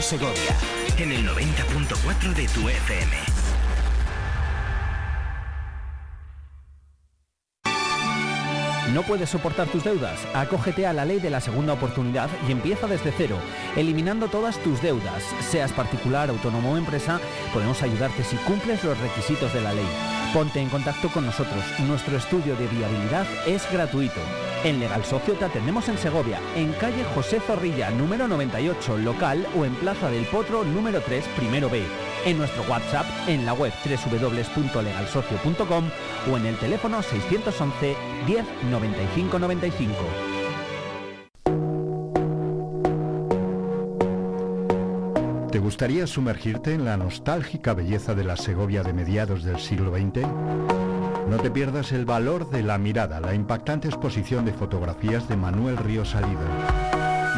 Segovia en el 90.4 de tu FM. ¿No puedes soportar tus deudas? Acógete a la ley de la segunda oportunidad y empieza desde cero, eliminando todas tus deudas. Seas particular, autónomo o empresa, podemos ayudarte si cumples los requisitos de la ley. Ponte en contacto con nosotros. Nuestro estudio de viabilidad es gratuito. En Legal Socio te atendemos en Segovia, en calle José Zorrilla, número 98, local o en Plaza del Potro, número 3, primero B. En nuestro WhatsApp, en la web www.legalsocio.com o en el teléfono 611 10 95 95. ¿Te gustaría sumergirte en la nostálgica belleza de la Segovia de mediados del siglo XX? No te pierdas el valor de la mirada, la impactante exposición de fotografías de Manuel Río Salido.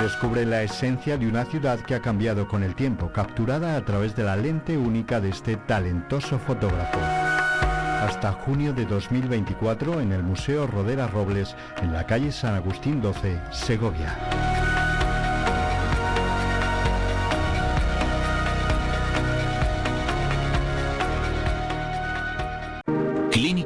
Descubre la esencia de una ciudad que ha cambiado con el tiempo, capturada a través de la lente única de este talentoso fotógrafo. Hasta junio de 2024 en el Museo Rodera Robles, en la calle San Agustín 12, Segovia.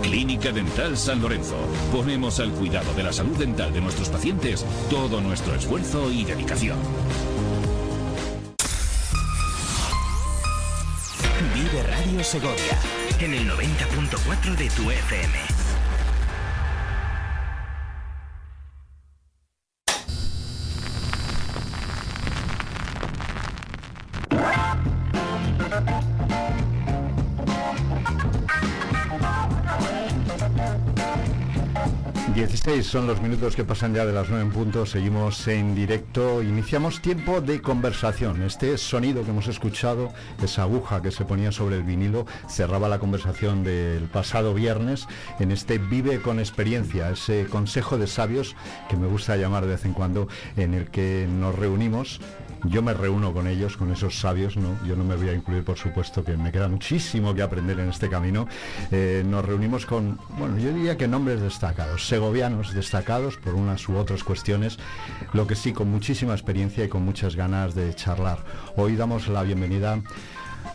Clínica Dental San Lorenzo. Ponemos al cuidado de la salud dental de nuestros pacientes todo nuestro esfuerzo y dedicación. Vive Radio Segovia en el 90.4 de tu FM. Son los minutos que pasan ya de las 9 en punto, seguimos en directo, iniciamos tiempo de conversación. Este sonido que hemos escuchado, esa aguja que se ponía sobre el vinilo, cerraba la conversación del pasado viernes en este Vive con experiencia, ese consejo de sabios que me gusta llamar de vez en cuando, en el que nos reunimos yo me reúno con ellos, con esos sabios, ¿no? Yo no me voy a incluir, por supuesto, que me queda muchísimo que aprender en este camino. Eh, nos reunimos con, bueno, yo diría que nombres destacados, segovianos destacados por unas u otras cuestiones, lo que sí, con muchísima experiencia y con muchas ganas de charlar. Hoy damos la bienvenida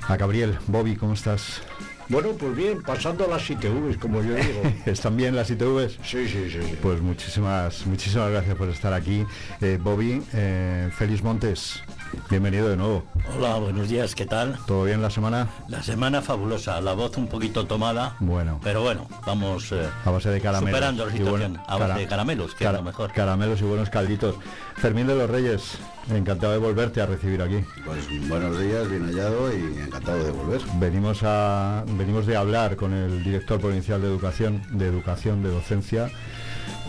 a Gabriel. Bobby, ¿cómo estás? Bueno, pues bien, pasando las ITVs, como yo digo. ¿Están bien las ITVs? Sí, sí, sí. sí. Pues muchísimas, muchísimas gracias por estar aquí. Eh, Bobby, eh, Félix Montes, bienvenido de nuevo. Hola, buenos días, ¿qué tal? ¿Todo bien la semana? La semana fabulosa, la voz un poquito tomada. Bueno. Pero bueno, vamos eh, a base de caramelos. superando la y situación. bueno, a base de caramelos, que cara- es lo mejor. Caramelos y buenos calditos. Fermín de los Reyes, encantado de volverte a recibir aquí. Pues buenos días, bien hallado y encantado de volver. Venimos a venimos de hablar con el director provincial de educación, de educación, de docencia.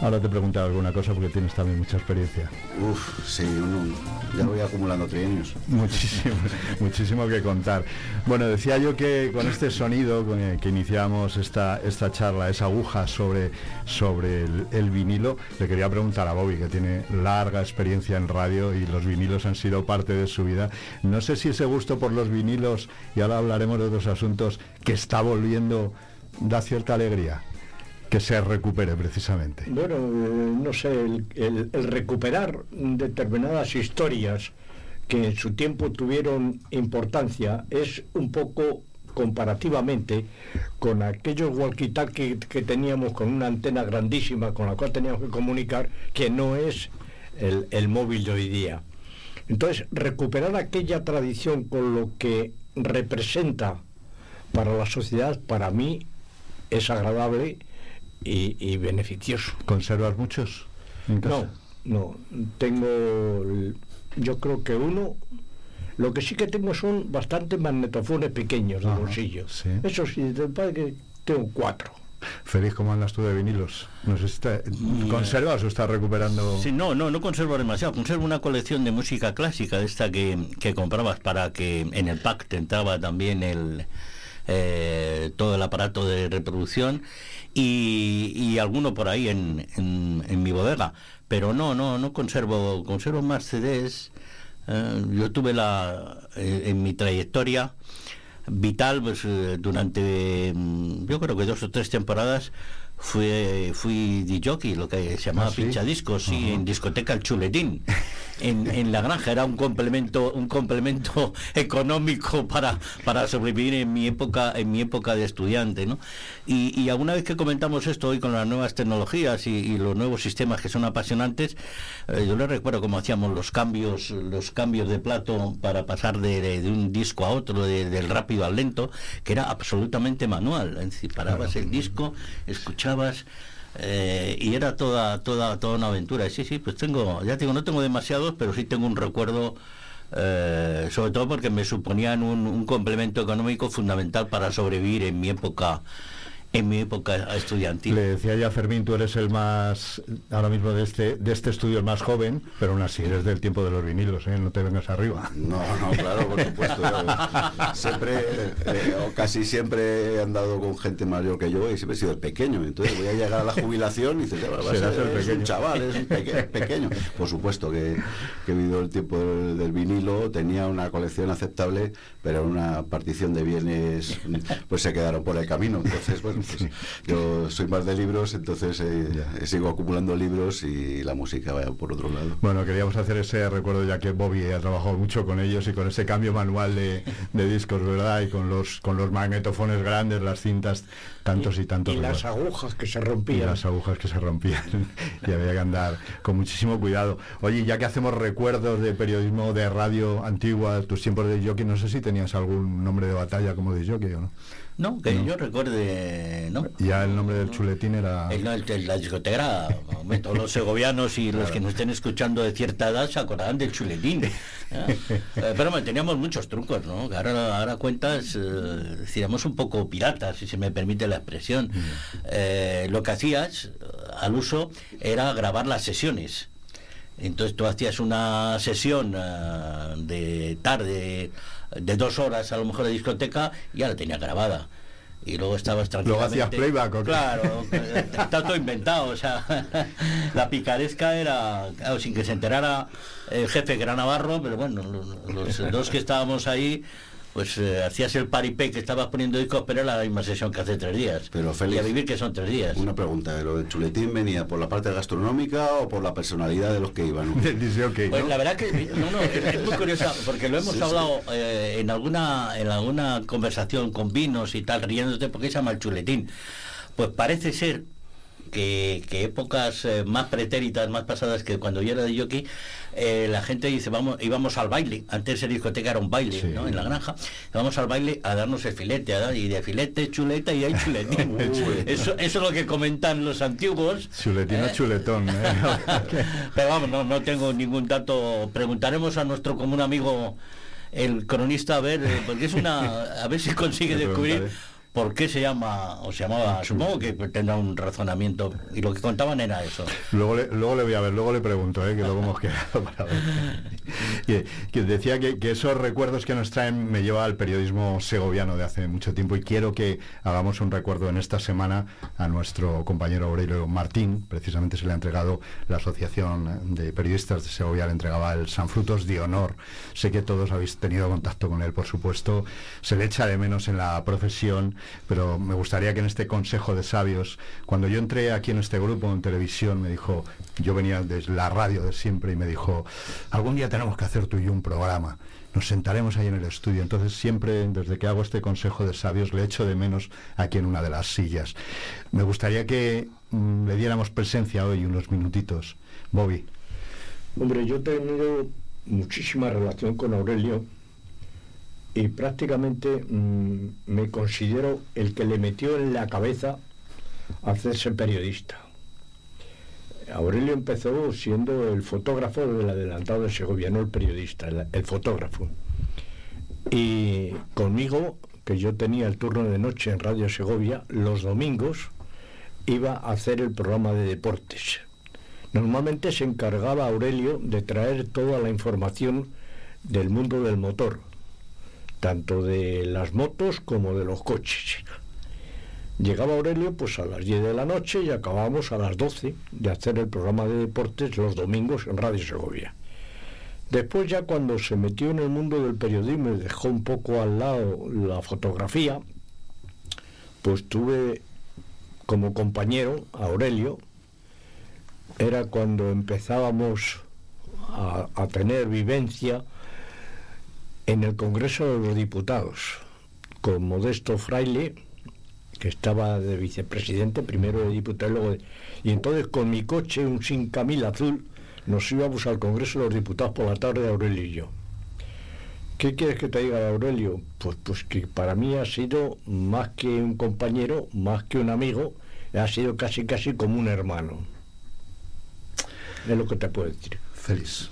Ahora te preguntaré alguna cosa porque tienes también mucha experiencia. Uf, sí, uno, ya voy acumulando trienios. Muchísimo, muchísimo que contar. Bueno, decía yo que con este sonido con el que iniciamos esta, esta charla, esa aguja sobre, sobre el, el vinilo, le quería preguntar a Bobby, que tiene larga experiencia en radio y los vinilos han sido parte de su vida. No sé si ese gusto por los vinilos, y ahora hablaremos de otros asuntos, que está volviendo, da cierta alegría. Que se recupere precisamente. Bueno, eh, no sé, el, recuperar determinadas historias que en su tiempo tuvieron importancia es un poco comparativamente con aquellos walkie-talkie que teníamos con una antena grandísima con la cual teníamos que comunicar, que no es el, el móvil de hoy día. Entonces, recuperar aquella tradición con lo que representa para la sociedad, para mí, es agradable y, y beneficioso. ¿Conservas muchos? en casa? No, no, tengo, yo creo que uno, lo que sí que tengo son bastantes magnetofones pequeños de Ajá, bolsillo. sí. Eso sí, me parece que tengo cuatro. Feliz, ¿cómo andas tú de vinilos? No sé si está- ¿Conservas o estás recuperando? Sí, no, no, no conservo demasiado. Conservo una colección de música clásica de esta que, que comprabas para que en el pack te entraba también el eh, todo el aparato de reproducción y, y alguno por ahí en, en, en mi bodega. Pero no, no, no conservo, conservo más CDs. Eh, yo tuve la eh, en mi trayectoria vital pues eh, durante mm, yo creo que dos o tres temporadas fui fui jockey lo que se llamaba ¿Ah, sí? pinchadiscos sí, en discoteca el chuletín en, en la granja era un complemento un complemento económico para para sobrevivir en mi época en mi época de estudiante ¿no? y, y alguna vez que comentamos esto hoy con las nuevas tecnologías y, y los nuevos sistemas que son apasionantes eh, yo les recuerdo cómo hacíamos los cambios los cambios de plato para pasar de, de- de un disco a otro de- del rápido al lento que era absolutamente manual es decir parabas el disco escuchabas eh, y era toda toda toda una aventura. Sí sí pues tengo ya digo no tengo demasiados pero sí tengo un recuerdo eh, sobre todo porque me suponían un, un complemento económico fundamental para sobrevivir en mi época en mi época estudiantil Le decía ya a Fermín, tú eres el más, ahora mismo de este, de este estudio el más joven, pero aún así eres del tiempo de los vinilos, ¿eh? no te vengas arriba. No, no, claro, por supuesto. yo siempre, eh, o casi siempre he andado con gente mayor que yo y siempre he sido el pequeño. Entonces voy a llegar a la jubilación y dices, "Ya, va a ser- el es pequeño". un chaval, es un peque- pequeño. Por supuesto que, que he vivido el tiempo del, del vinilo, tenía una colección aceptable, pero una partición de bienes pues se quedaron por el camino. Entonces, bueno, pues, yo soy más de libros, entonces eh, sigo acumulando libros y la música vaya por otro lado. Bueno, queríamos hacer ese recuerdo ya que Bobby ha trabajado mucho con ellos y con ese cambio manual de, de discos, ¿verdad? Y con los con los magnetofones grandes, las cintas, tantos y tantos. y las ¿verdad? agujas que se y rompían. las agujas que se rompían y había que andar con muchísimo cuidado. Oye, ya que hacemos recuerdos de periodismo de radio antigua, tus tiempos de jockey, no sé si tenías algún nombre de batalla como de jockey o no. No que No. yo recuerde no Ya el nombre del chuletín era... El- el- la discoteca, todos los segovianos y los que nos estén escuchando de cierta edad se acordarán del chuletín. ¿eh? Eh, pero hombre, teníamos muchos trucos, ¿no? Ahora, ahora cuentas, eh, decíamos un poco piratas, si se me permite la expresión. Eh, lo que hacías eh, al uso era grabar las sesiones. Entonces tú hacías una sesión eh, de tarde, de dos horas a lo mejor de discoteca, ya la tenía grabada. Y luego estabas Luego tranquilamente... hacías playback, ¿o qué? Claro, está todo inventado, o sea, la picaresca era, claro, sin que se enterara el jefe que era Navarro, pero bueno, los, los dos que estábamos ahí, pues eh, hacías el paripé que estabas poniendo discos, pero era la misma sesión que hace tres días. Pero, Félix, y a vivir que son tres días. Una pregunta, ¿lo del chuletín venía por la parte gastronómica o por la personalidad de los que iban? Pues ¿no? la verdad que no, no, es, es muy curiosa, porque lo hemos hablado eh, en alguna en alguna conversación con vinos y tal, riéndote porque se llama el chuletín. Pues parece ser que, que épocas eh, más pretéritas, más pasadas que cuando yo era de jockey, eh, la gente dice, vamos, íbamos al baile, antes el discoteca era un baile, Sí. ¿no? En la granja, vamos al baile a darnos el filete, a dar- y de filete, chuleta y hay chuletín. eso, eso es lo que comentan los antiguos. Chuletín o ¿eh? chuletón. ¿eh? Pero vamos, no, no tengo ningún dato. Preguntaremos a nuestro común amigo, el cronista, a ver, porque es una. A ver si consigue descubrir. Por qué se llama, o se llamaba, supongo que tendrá un razonamiento. Y lo que contaban era eso. Luego le, luego le voy a ver, luego le pregunto, ¿eh? que luego hemos quedado para ver. Que, que decía que, que esos recuerdos que nos traen me lleva al periodismo segoviano de hace mucho tiempo y quiero que hagamos un recuerdo en esta semana a nuestro compañero Aurelio Martín. Precisamente se le ha entregado la Asociación de Periodistas de Segovia, le entregaba el San Frutos de Honor. Sé que todos habéis tenido contacto con él, por supuesto. Se le echa de menos en la profesión, pero me gustaría que en este Consejo de Sabios, cuando yo entré aquí en este grupo en televisión, me dijo, yo venía desde la radio de siempre y me dijo, algún día tenemos que hacer tú y yo un programa. Nos sentaremos ahí en el estudio. Entonces siempre, desde que hago este Consejo de Sabios, le echo de menos aquí en una de las sillas. Me gustaría que mm, le diéramos presencia hoy unos minutitos. Bobby. Hombre, yo he tenido muchísima relación con Aurelio y prácticamente mm, me considero el que le metió en la cabeza hacerse periodista. Aurelio empezó siendo el fotógrafo del adelantado de Segovia, no el periodista, el, el fotógrafo. Y conmigo, que yo tenía el turno de noche en Radio Segovia, los domingos iba a hacer el programa de deportes. Normalmente se encargaba Aurelio de traer toda la información del mundo del motor, tanto de las motos como de los coches. Llegaba Aurelio pues a las 10 de la noche y acabábamos a las 12 de hacer el programa de deportes los domingos en Radio Segovia. Después ya cuando se metió en el mundo del periodismo y dejó un poco al lado la fotografía, pues tuve como compañero a Aurelio, era cuando empezábamos a, a tener vivencia en el Congreso de los Diputados, con Modesto Fraile, que estaba de vicepresidente, primero de diputado, luego de... Y entonces con mi coche, un sin camil azul, nos íbamos al Congreso de los Diputados por la tarde, Aurelio y yo. ¿Qué quieres que te diga, Aurelio? Pues, pues que para mí ha sido más que un compañero, más que un amigo, ha sido casi casi como un hermano. Es lo que te puedo decir. Feliz.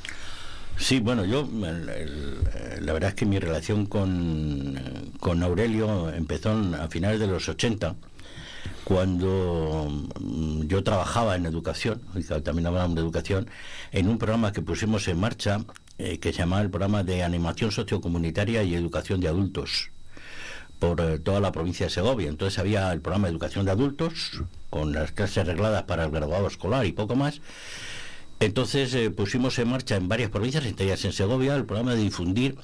Sí, bueno, yo el, la verdad es que mi relación con, con Aurelio empezó a finales de los 80, cuando mm, yo trabajaba en educación, también hablábamos de educación, en un programa que pusimos en marcha eh, que se llamaba el programa de animación sociocomunitaria y educación de adultos por eh, toda la provincia de Segovia. Entonces había el programa de educación de adultos, con las clases arregladas para el graduado escolar y poco más. Entonces eh, pusimos en marcha en varias provincias, entre ellas en Segovia, el programa de difundir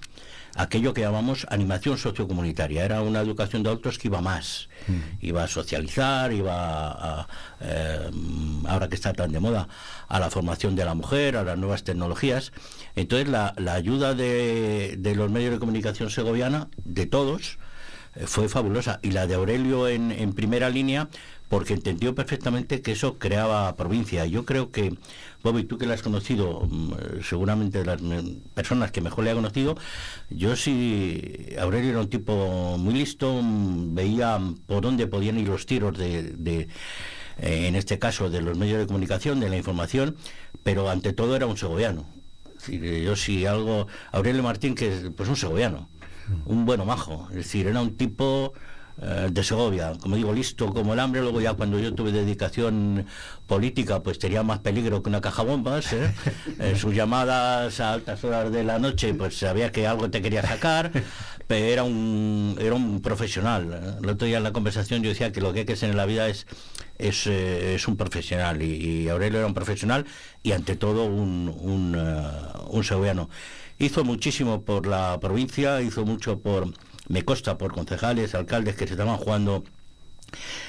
aquello que llamamos animación sociocomunitaria. Era una educación de adultos que iba más, mm. iba a socializar, iba a, eh, ahora que está tan de moda, a la formación de la mujer, a las nuevas tecnologías. Entonces la, la ayuda de, de, los medios de comunicación segoviana, de todos, eh, fue fabulosa. Y la de Aurelio en, en primera línea, porque entendió perfectamente que eso creaba provincia. Yo creo que, Bobby, tú que la has conocido, mm, seguramente de las personas que mejor le ha conocido, yo sí, Aurelio era un tipo muy listo, mm, veía por dónde podían ir los tiros de, eh, en este caso, de los medios de comunicación, de la información, pero ante todo era un segoviano. Yo sí algo, Aurelio Martín, que es pues un segoviano, un bueno majo, es decir, era un tipo eh, de Segovia, como digo, listo como el hambre, luego ya cuando yo tuve dedicación política, pues tenía más peligro que una caja bombas, ¿eh? eh, sus llamadas a altas horas de la noche, pues sabía que algo te quería sacar, pero era un, era un profesional. El otro día en la conversación yo decía que lo que hay que ser en la vida es, es, eh, es un profesional, y, y, Aurelio era un profesional y ante todo un, un, uh, un segoviano. Hizo muchísimo por la provincia, hizo mucho por me consta por concejales, alcaldes que se estaban jugando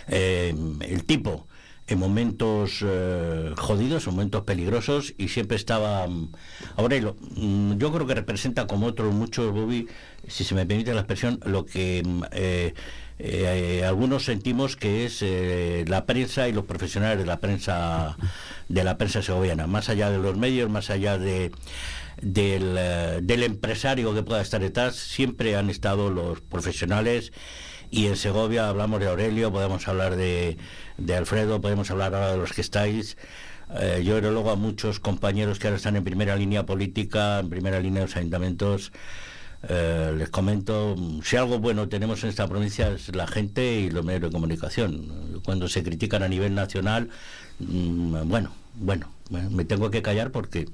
eh, el tipo en momentos eh, jodidos, en momentos peligrosos y siempre estaba um, Aurelio. Um, yo creo que representa como otros muchos, Bobby, si se me permite la expresión, lo que eh, eh, algunos sentimos que es la prensa y los profesionales de la prensa de la prensa segoviana, más allá de los medios, más allá de del, uh, del, empresario que pueda estar detrás, siempre han estado los profesionales y en Segovia hablamos de Aurelio, podemos hablar de, de Alfredo, podemos hablar ahora de los que estáis. Eh, yo creo luego a muchos compañeros que ahora están en primera línea política, en primera línea de los ayuntamientos, eh, les comento, si algo bueno tenemos en esta provincia es la gente y los medios de comunicación. Cuando se critican a nivel nacional, mmm, bueno, bueno, me tengo que callar porque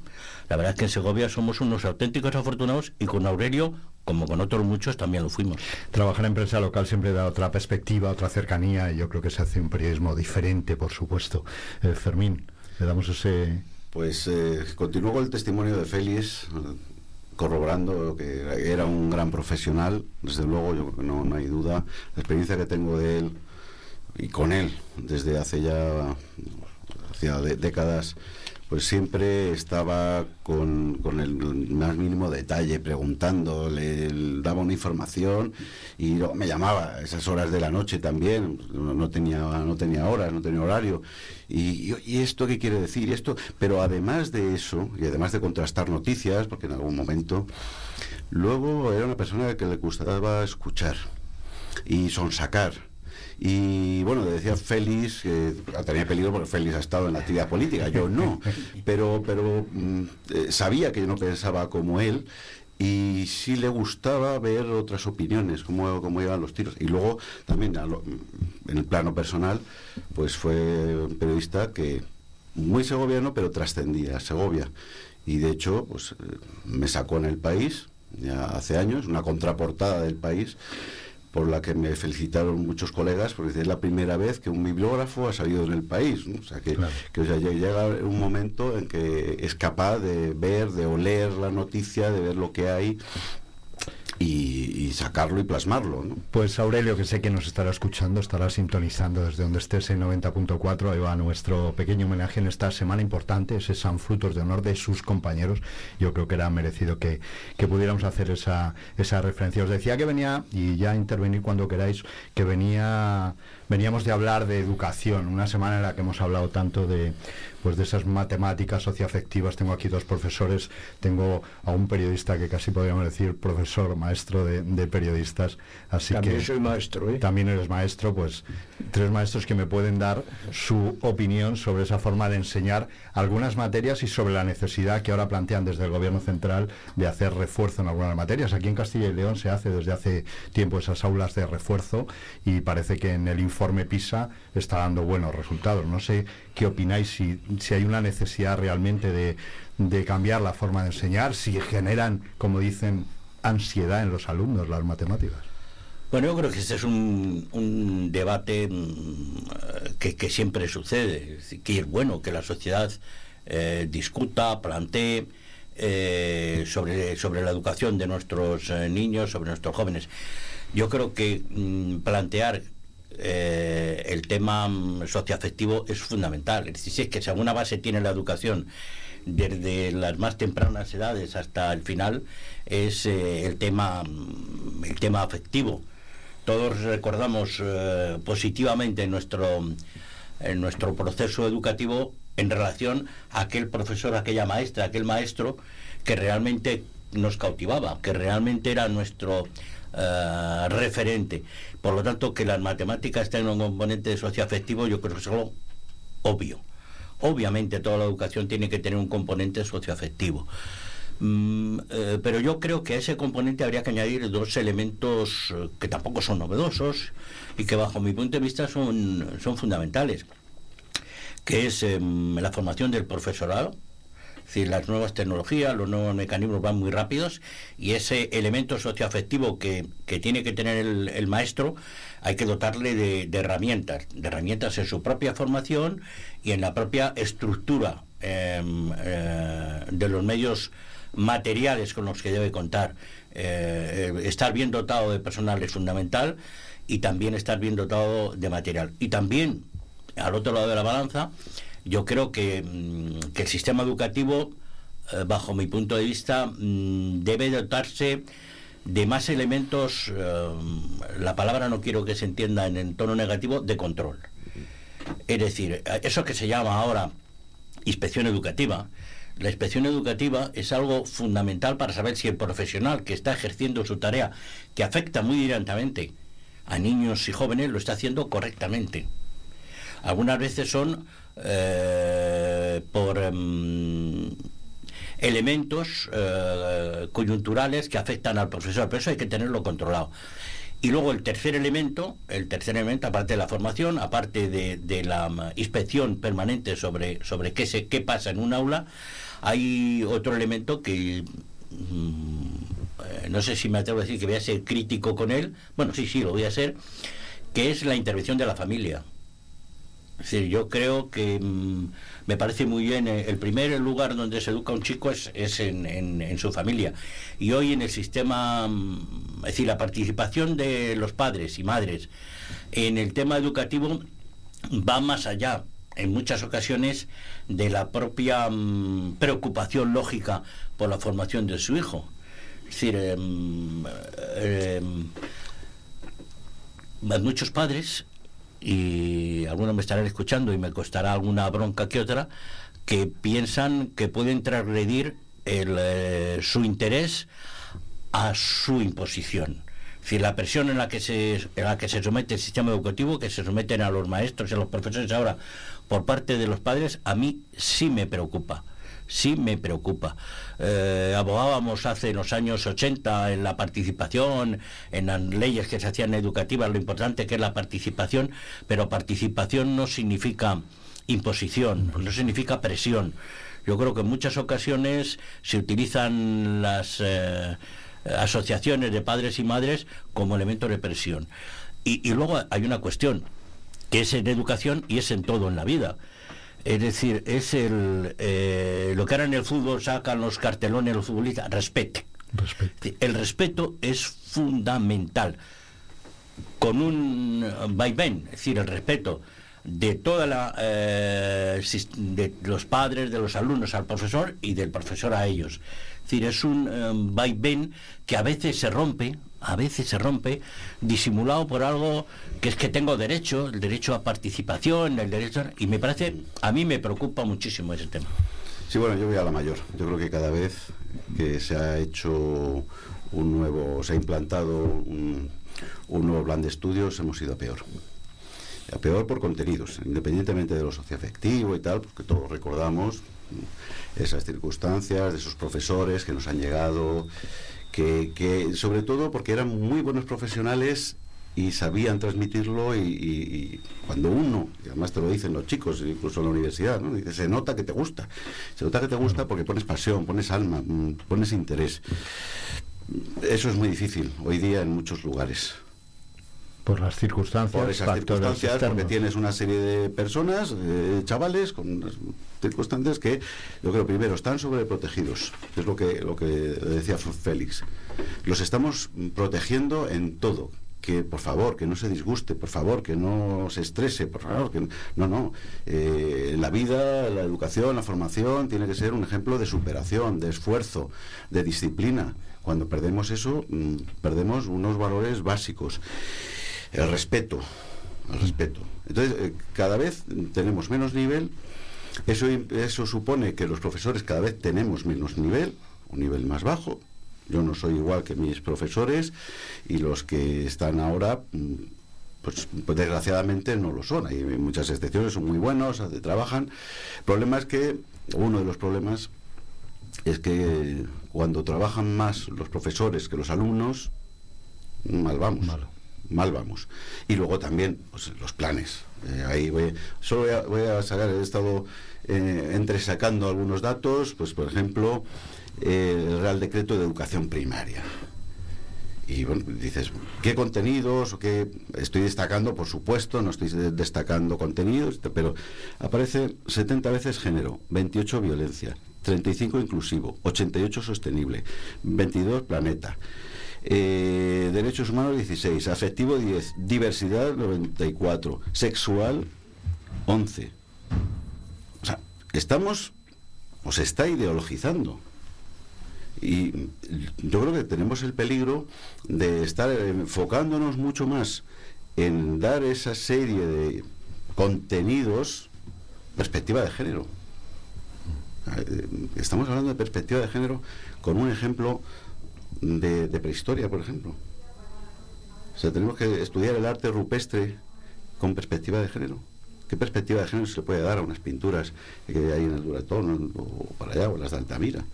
la verdad es que en Segovia somos unos auténticos afortunados y con Aurelio, como con otros muchos, también lo fuimos. Trabajar en prensa local siempre da otra perspectiva, otra cercanía y yo creo que se hace un periodismo diferente, por supuesto. Eh, Fermín, le damos ese... Pues eh, continúo con el testimonio de Félix, corroborando que era un gran profesional, desde luego, yo no, no hay duda. La experiencia que tengo de él y con él desde hace ya hacia de, décadas pues siempre estaba con, con, el más mínimo detalle, preguntando, le daba una información y luego me llamaba a esas horas de la noche también, no, no tenía, no tenía horas, no tenía horario. Y, y, esto qué quiere decir? esto Pero además de eso, y además de contrastar noticias, porque en algún momento, luego era una persona que le gustaba escuchar y sonsacar y bueno, decía Félix, que tenía peligro porque Félix ha estado en la actividad política, yo no, pero, pero mm, eh, sabía que yo no pensaba como él y sí le gustaba ver otras opiniones, cómo, cómo iban los tiros. Y luego también lo, en el plano personal, pues fue un periodista que muy segoviano, pero trascendía Segovia. Y de hecho, pues me sacó en el país, ya hace años, una contraportada del país por la que me felicitaron muchos colegas, porque es la primera vez que un bibliógrafo ha salido en el país. O sea, que, llega un momento en que es capaz de ver, de oler la noticia, de ver lo que hay y, sacarlo y plasmarlo. Pues Aurelio, que sé que nos estará escuchando, estará sintonizando desde donde estés en 90.4. Ahí va nuestro pequeño homenaje en esta semana importante, ese San Frutos de Honor de sus compañeros. Yo creo que era merecido que, que pudiéramos hacer esa, esa referencia. Os decía que venía, y ya intervenir cuando queráis, que venía veníamos de hablar de educación, una semana en la que hemos hablado tanto de pues de esas matemáticas socioafectivas. Tengo aquí dos profesores, tengo a un periodista que casi podríamos decir profesor, maestro de, periodistas. Así también soy maestro, ¿eh? También eres maestro, pues tres maestros que me pueden dar su opinión sobre esa forma de enseñar algunas materias y sobre la necesidad que ahora plantean desde el gobierno central de hacer refuerzo en algunas materias. Aquí en Castilla y León se hace desde hace tiempo esas aulas de refuerzo y parece que en el informe PISA está dando buenos resultados. No sé qué opináis, si, si hay una necesidad realmente de, de cambiar la forma de enseñar, si generan, como dicen, ansiedad en los alumnos las matemáticas. Bueno, yo creo que este es un, un debate mm, que, que, siempre sucede, que es bueno que la sociedad eh, discuta, plantee eh, sobre, sobre la educación de nuestros eh, niños, sobre nuestros jóvenes. Yo creo que mm, plantear eh, el tema mm, socioafectivo es fundamental. Es decir, si es que si alguna base tiene la educación desde las más tempranas edades hasta el final, es eh, el, tema, mm, el tema afectivo. Todos recordamos eh, positivamente nuestro, nuestro proceso educativo en relación a aquel profesor, aquella maestra, aquel maestro que realmente nos cautivaba, que realmente era nuestro referente. Por lo tanto, que las matemáticas tengan un componente socioafectivo, yo creo que es algo obvio. Obviamente toda la educación tiene que tener un componente socioafectivo. Mm, eh, pero yo creo que a ese componente habría que añadir dos elementos eh, que tampoco son novedosos y que bajo mi punto de vista son, son fundamentales, que es em, la formación del profesorado, si las nuevas tecnologías, los nuevos mecanismos van muy rápidos y ese elemento socioafectivo que, que tiene que tener el, maestro hay que dotarle de, herramientas, de herramientas en su propia formación y en la propia estructura em, eh, de los medios materiales con los que debe contar. Eh, eh, estar bien dotado de personal es fundamental y también estar bien dotado de material. Y también, al otro lado de la balanza, yo creo que, mm, que el sistema educativo, eh, bajo mi punto de vista, mm, debe dotarse de más elementos, eh, la palabra no quiero que se entienda en, tono negativo, de control. Es decir, eso que se llama ahora inspección educativa, la inspección educativa es algo fundamental para saber si el profesional que está ejerciendo su tarea, que afecta muy directamente a niños y jóvenes, lo está haciendo correctamente. Algunas veces son eh, por em, elementos eh, coyunturales que afectan al profesor, pero eso hay que tenerlo controlado. Y luego el tercer elemento, el tercer elemento, aparte de la formación, aparte de, la inspección permanente sobre, sobre qué, se, qué pasa en un aula, hay otro elemento que mm, eh, no sé si me atrevo a decir que voy a ser crítico con él, bueno, sí, sí, lo voy a ser, que es la intervención de la familia. Es decir, yo creo que mm, me parece muy bien, eh, el primer lugar donde se educa un chico es, en, su familia. Y hoy en el sistema, mm, es decir, la participación de los padres y madres en el tema educativo va más allá, en muchas ocasiones, de la propia mm, preocupación lógica por la formación de su hijo. Es decir, em, em, muchos padres y algunos me estarán escuchando y me costará alguna bronca que otra, que piensan que pueden transgredir eh, su interés a su imposición. Si la presión en la que se en la que se somete el sistema educativo, que se someten a los maestros y a los profesores ahora por parte de los padres, a mí sí me preocupa sí me preocupa. Eh, abogábamos hace los años 80 en la participación, en las leyes que se hacían educativas, lo importante que es la participación, pero participación no significa imposición, no significa presión. Yo creo que en muchas ocasiones se utilizan las... Eh, asociaciones de padres y madres como elemento de presión. Y, luego hay una cuestión, que es en educación y es en todo en la vida. Es decir, es el eh, lo que ahora en el fútbol sacan los cartelones los futbolistas, respete. El respeto es fundamental. Con un vaivén, es decir, el respeto de toda la eh, de los padres, de los alumnos al profesor y del profesor a ellos. Es decir, es un eh, vaivén que a veces se rompe, a veces se rompe, disimulado por algo que es que tengo derecho, el derecho a participación, el derecho y me parece, a mí me preocupa muchísimo ese tema. Sí, bueno, yo voy a la mayor. Yo creo que cada vez que se ha hecho un nuevo, se ha implantado un nuevo plan de estudios, hemos ido a peor a peor por contenidos, independientemente de lo socioafectivo y tal, porque todos recordamos esas circunstancias, de esos profesores que nos han llegado, que, sobre todo porque eran muy buenos profesionales y sabían transmitirlo y, cuando uno, y además te lo dicen los chicos, incluso en la universidad, ¿no? Dice, se nota que te gusta, se nota que te gusta porque pones pasión, pones alma, mm, pones interés. Eso es muy difícil hoy día en muchos lugares. Por las circunstancias. Por esas circunstancias, porque tienes una serie de personas, eh, chavales, con circunstancias que yo creo primero están sobreprotegidos. Es lo que, lo que decía Félix. Los estamos protegiendo en todo que por favor, que no se disguste, por favor, que no se estrese, por favor, que no, no. Eh, la vida, la educación, la formación tiene que ser un ejemplo de superación, de esfuerzo, de disciplina. Cuando perdemos eso, mm, perdemos unos valores básicos el respeto, el respeto. Entonces, eh, cada vez tenemos menos nivel, eso, eso supone que los profesores cada vez tenemos menos nivel, un nivel más bajo. Yo no soy igual que mis profesores y los que están ahora, mm, pues, desgraciadamente no lo son. Hay muchas excepciones, son muy buenos, trabajan. El problema es que, uno de los problemas es que cuando trabajan más los profesores que los alumnos, mal vamos mal vamos. Y luego también pues, los planes. Eh, ahí voy, solo voy a, sacar, he estado eh, entresacando algunos datos, pues por ejemplo, el Real Decreto de Educación Primaria. Y bueno, dices, ¿qué contenidos? O qué? Estoy destacando, por supuesto, no estoy destacando contenidos, pero aparece 70 veces género, 28 violencia, 35 inclusivo, 88 sostenible, 22 planeta, eh, derechos humanos 16, afectivo 10, diversidad 94, sexual 11. O sea, estamos, o se está ideologizando. Y yo creo que tenemos el peligro de estar enfocándonos mucho más en dar esa serie de contenidos perspectiva de género. Eh, estamos hablando de perspectiva de género con un ejemplo de, prehistoria, por ejemplo. O sea, tenemos que estudiar el arte rupestre con perspectiva de género. ¿Qué perspectiva de género se le puede dar a unas pinturas que hay en el Duratón o para allá, o las de Altamira?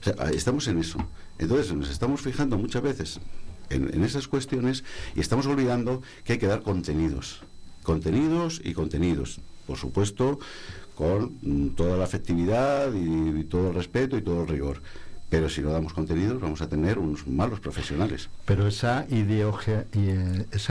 O sea, estamos en eso. Entonces nos estamos fijando muchas veces en, esas cuestiones y estamos olvidando que hay que dar contenidos. Contenidos y contenidos. Por supuesto, con toda la afectividad y todo el respeto y todo el rigor pero si no damos contenidos vamos a tener unos malos profesionales. Pero esa eh,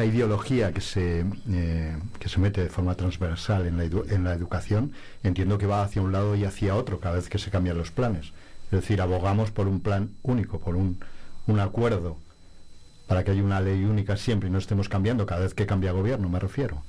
ideología que se, eh, que se mete de forma transversal en la, en la educación, entiendo que va hacia un lado y hacia otro cada vez que se cambian los planes. Es decir, abogamos por un plan único, por un, un acuerdo, para que haya una ley única siempre y no estemos cambiando cada vez que cambia gobierno, me refiero.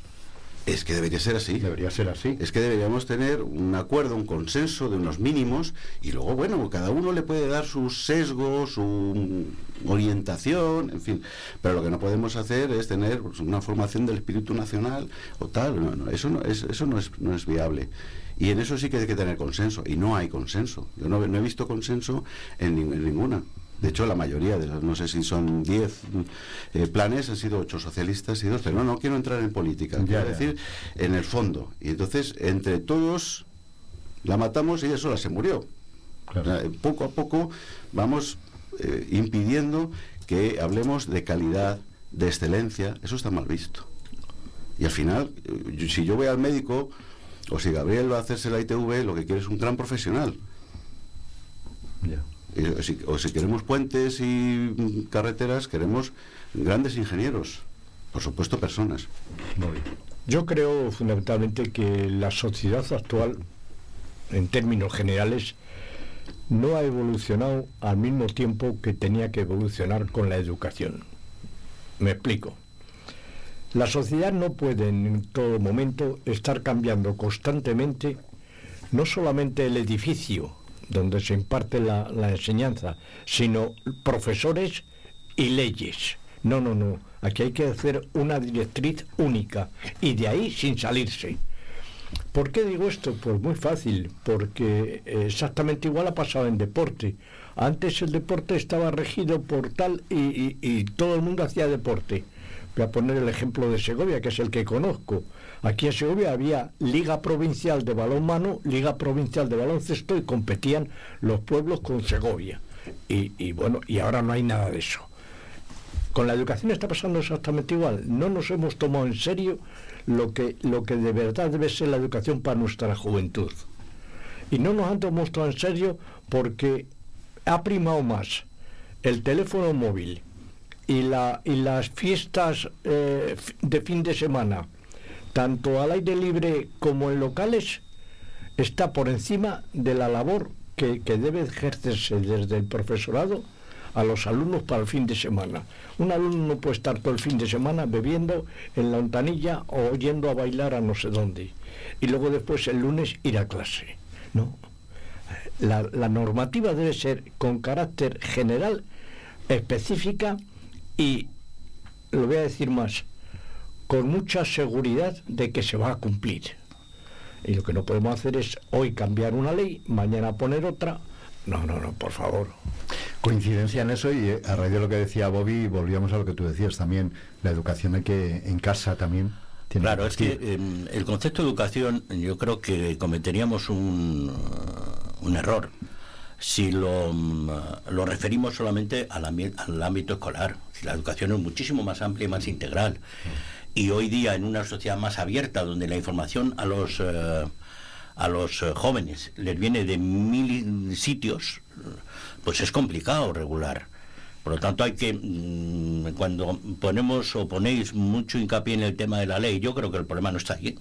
Es que debería ser así. Debería ser así. Es que deberíamos tener un acuerdo, un consenso de unos mínimos y luego, bueno, cada uno le puede dar sus sesgos, su orientación, en fin. Pero lo que no podemos hacer es tener pues, una formación del espíritu nacional o tal. No, eso no es, eso no es, no es viable. Y en eso sí que hay que tener consenso. Y no hay consenso. Yo no, he visto consenso en ninguna. De hecho, la mayoría de los, no sé si son 10 eh, planes, han sido ocho socialistas y dos, pero no, no quiero entrar en política, quiero decir en el fondo. Y entonces, entre todos, la matamos y ella sola se murió. poco a poco vamos eh, impidiendo que hablemos de calidad, de excelencia, eso está mal visto. Y al final, eh, si yo voy al médico, o si Gabriel va a hacerse la ITV, lo que quiere es un gran profesional. O si, o si queremos puentes y mm, carreteras, queremos grandes ingenieros, por supuesto personas. Yo creo fundamentalmente que la sociedad actual, en términos generales, no ha evolucionado al mismo tiempo que tenía que evolucionar con la educación. Me explico. La sociedad no puede en todo momento estar cambiando constantemente no solamente el edificio donde se imparte la, la enseñanza, sino profesores y leyes. No, no, no. Aquí hay que hacer una directriz única y de ahí sin salirse. ¿Por qué digo esto? Pues muy fácil, porque exactamente igual ha pasado en deporte. Antes el deporte estaba regido por tal y, todo el mundo hacía deporte. Voy a poner el ejemplo de Segovia, que es el que conozco. Aquí en Segovia había Liga Provincial de Balonmano, Liga Provincial de Baloncesto y competían los pueblos con Segovia. Y, bueno, y ahora no hay nada de eso. Con la educación está pasando exactamente igual. No nos hemos tomado en serio lo que, lo que de verdad debe ser la educación para nuestra juventud. Y no nos han tomado en serio porque ha primado más el teléfono móvil y, la, y las fiestas eh, de fin de semana, tanto al aire libre como en locales, está por encima de la labor que, que debe ejercerse desde el profesorado a los alumnos para el fin de semana. Un alumno no puede estar todo el fin de semana bebiendo en la ontanilla o yendo a bailar a no sé dónde. Y luego después el lunes ir a clase. No. La, la normativa debe ser con carácter general, específica y, lo voy a decir más, con mucha seguridad de que se va a cumplir. Y lo que no podemos hacer es hoy cambiar una ley, mañana poner otra. No, no, no, por favor. Coincidencia en eso y eh, a raíz de lo que decía Bobby, volvíamos a lo que tú decías también, la educación hay que en casa también. Tiene claro, es que em, el concepto de educación yo creo que cometeríamos un, un error si lo, mm, lo referimos solamente al, ámbito escolar. La educación es muchísimo más amplia y más integral. Y hoy día en una sociedad más abierta, donde la información a los... Eh, a los eh, jóvenes les viene de mil sitios, pues es complicado regular. Por lo tanto, hay que, mm, cuando ponemos o ponéis mucho hincapié en el tema de la ley, yo creo que el problema no está ahí.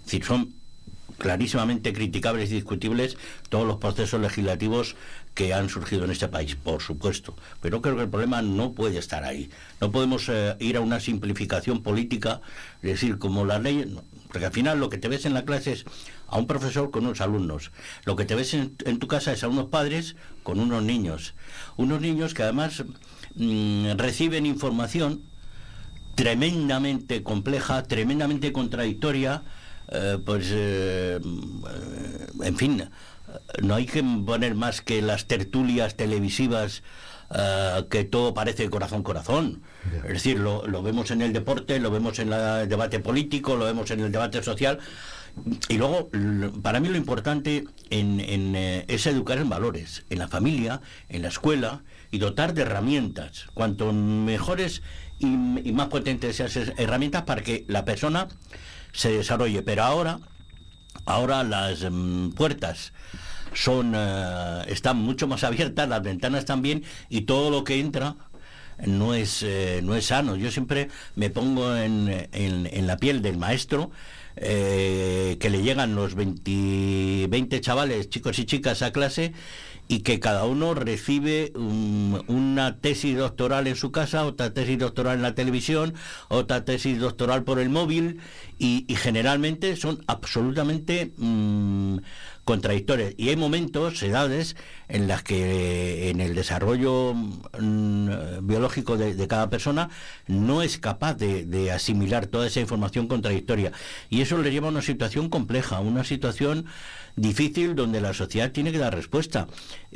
Es decir, son clarísimamente criticables y discutibles todos los procesos legislativos que han surgido en este país, por supuesto. Pero creo que el problema no puede estar ahí. No podemos eh, ir a una simplificación política, es decir, como la ley, porque al final lo que te ves en la clase es a un profesor con unos alumnos. Lo que te ves en, tu casa es a unos padres con unos niños. Unos niños que además mm, reciben información tremendamente compleja, tremendamente contradictoria, eh, pues, eh, en fin, no hay que poner más que las tertulias televisivas eh, que todo parece corazón corazón. Es decir, lo, lo, vemos en el deporte, lo vemos en el debate político, lo vemos en el debate social. Y luego, para mí lo importante en, eh, es educar en valores, en la familia, en la escuela, y dotar de herramientas. Cuanto mejores y, más potentes sean esas herramientas para que la persona se desarrolle. Pero ahora, ahora las mm, puertas son eh, están mucho más abiertas, las ventanas también, y todo lo que entra no es, eh, no es sano. Yo siempre me pongo en, en la piel del maestro eh, que le llegan los 20, 20 chavales, chicos y chicas a clase y que cada uno recibe una tesis doctoral en su casa, otra tesis doctoral en la televisión, otra tesis doctoral por el móvil y, generalmente son absolutamente mm, contradictorias. Y hay momentos, edades, en las que en el desarrollo mm, biológico de, cada persona no es capaz de, asimilar toda esa información contradictoria. Y eso le lleva a una situación compleja, una situación difícil donde la sociedad tiene que dar respuesta.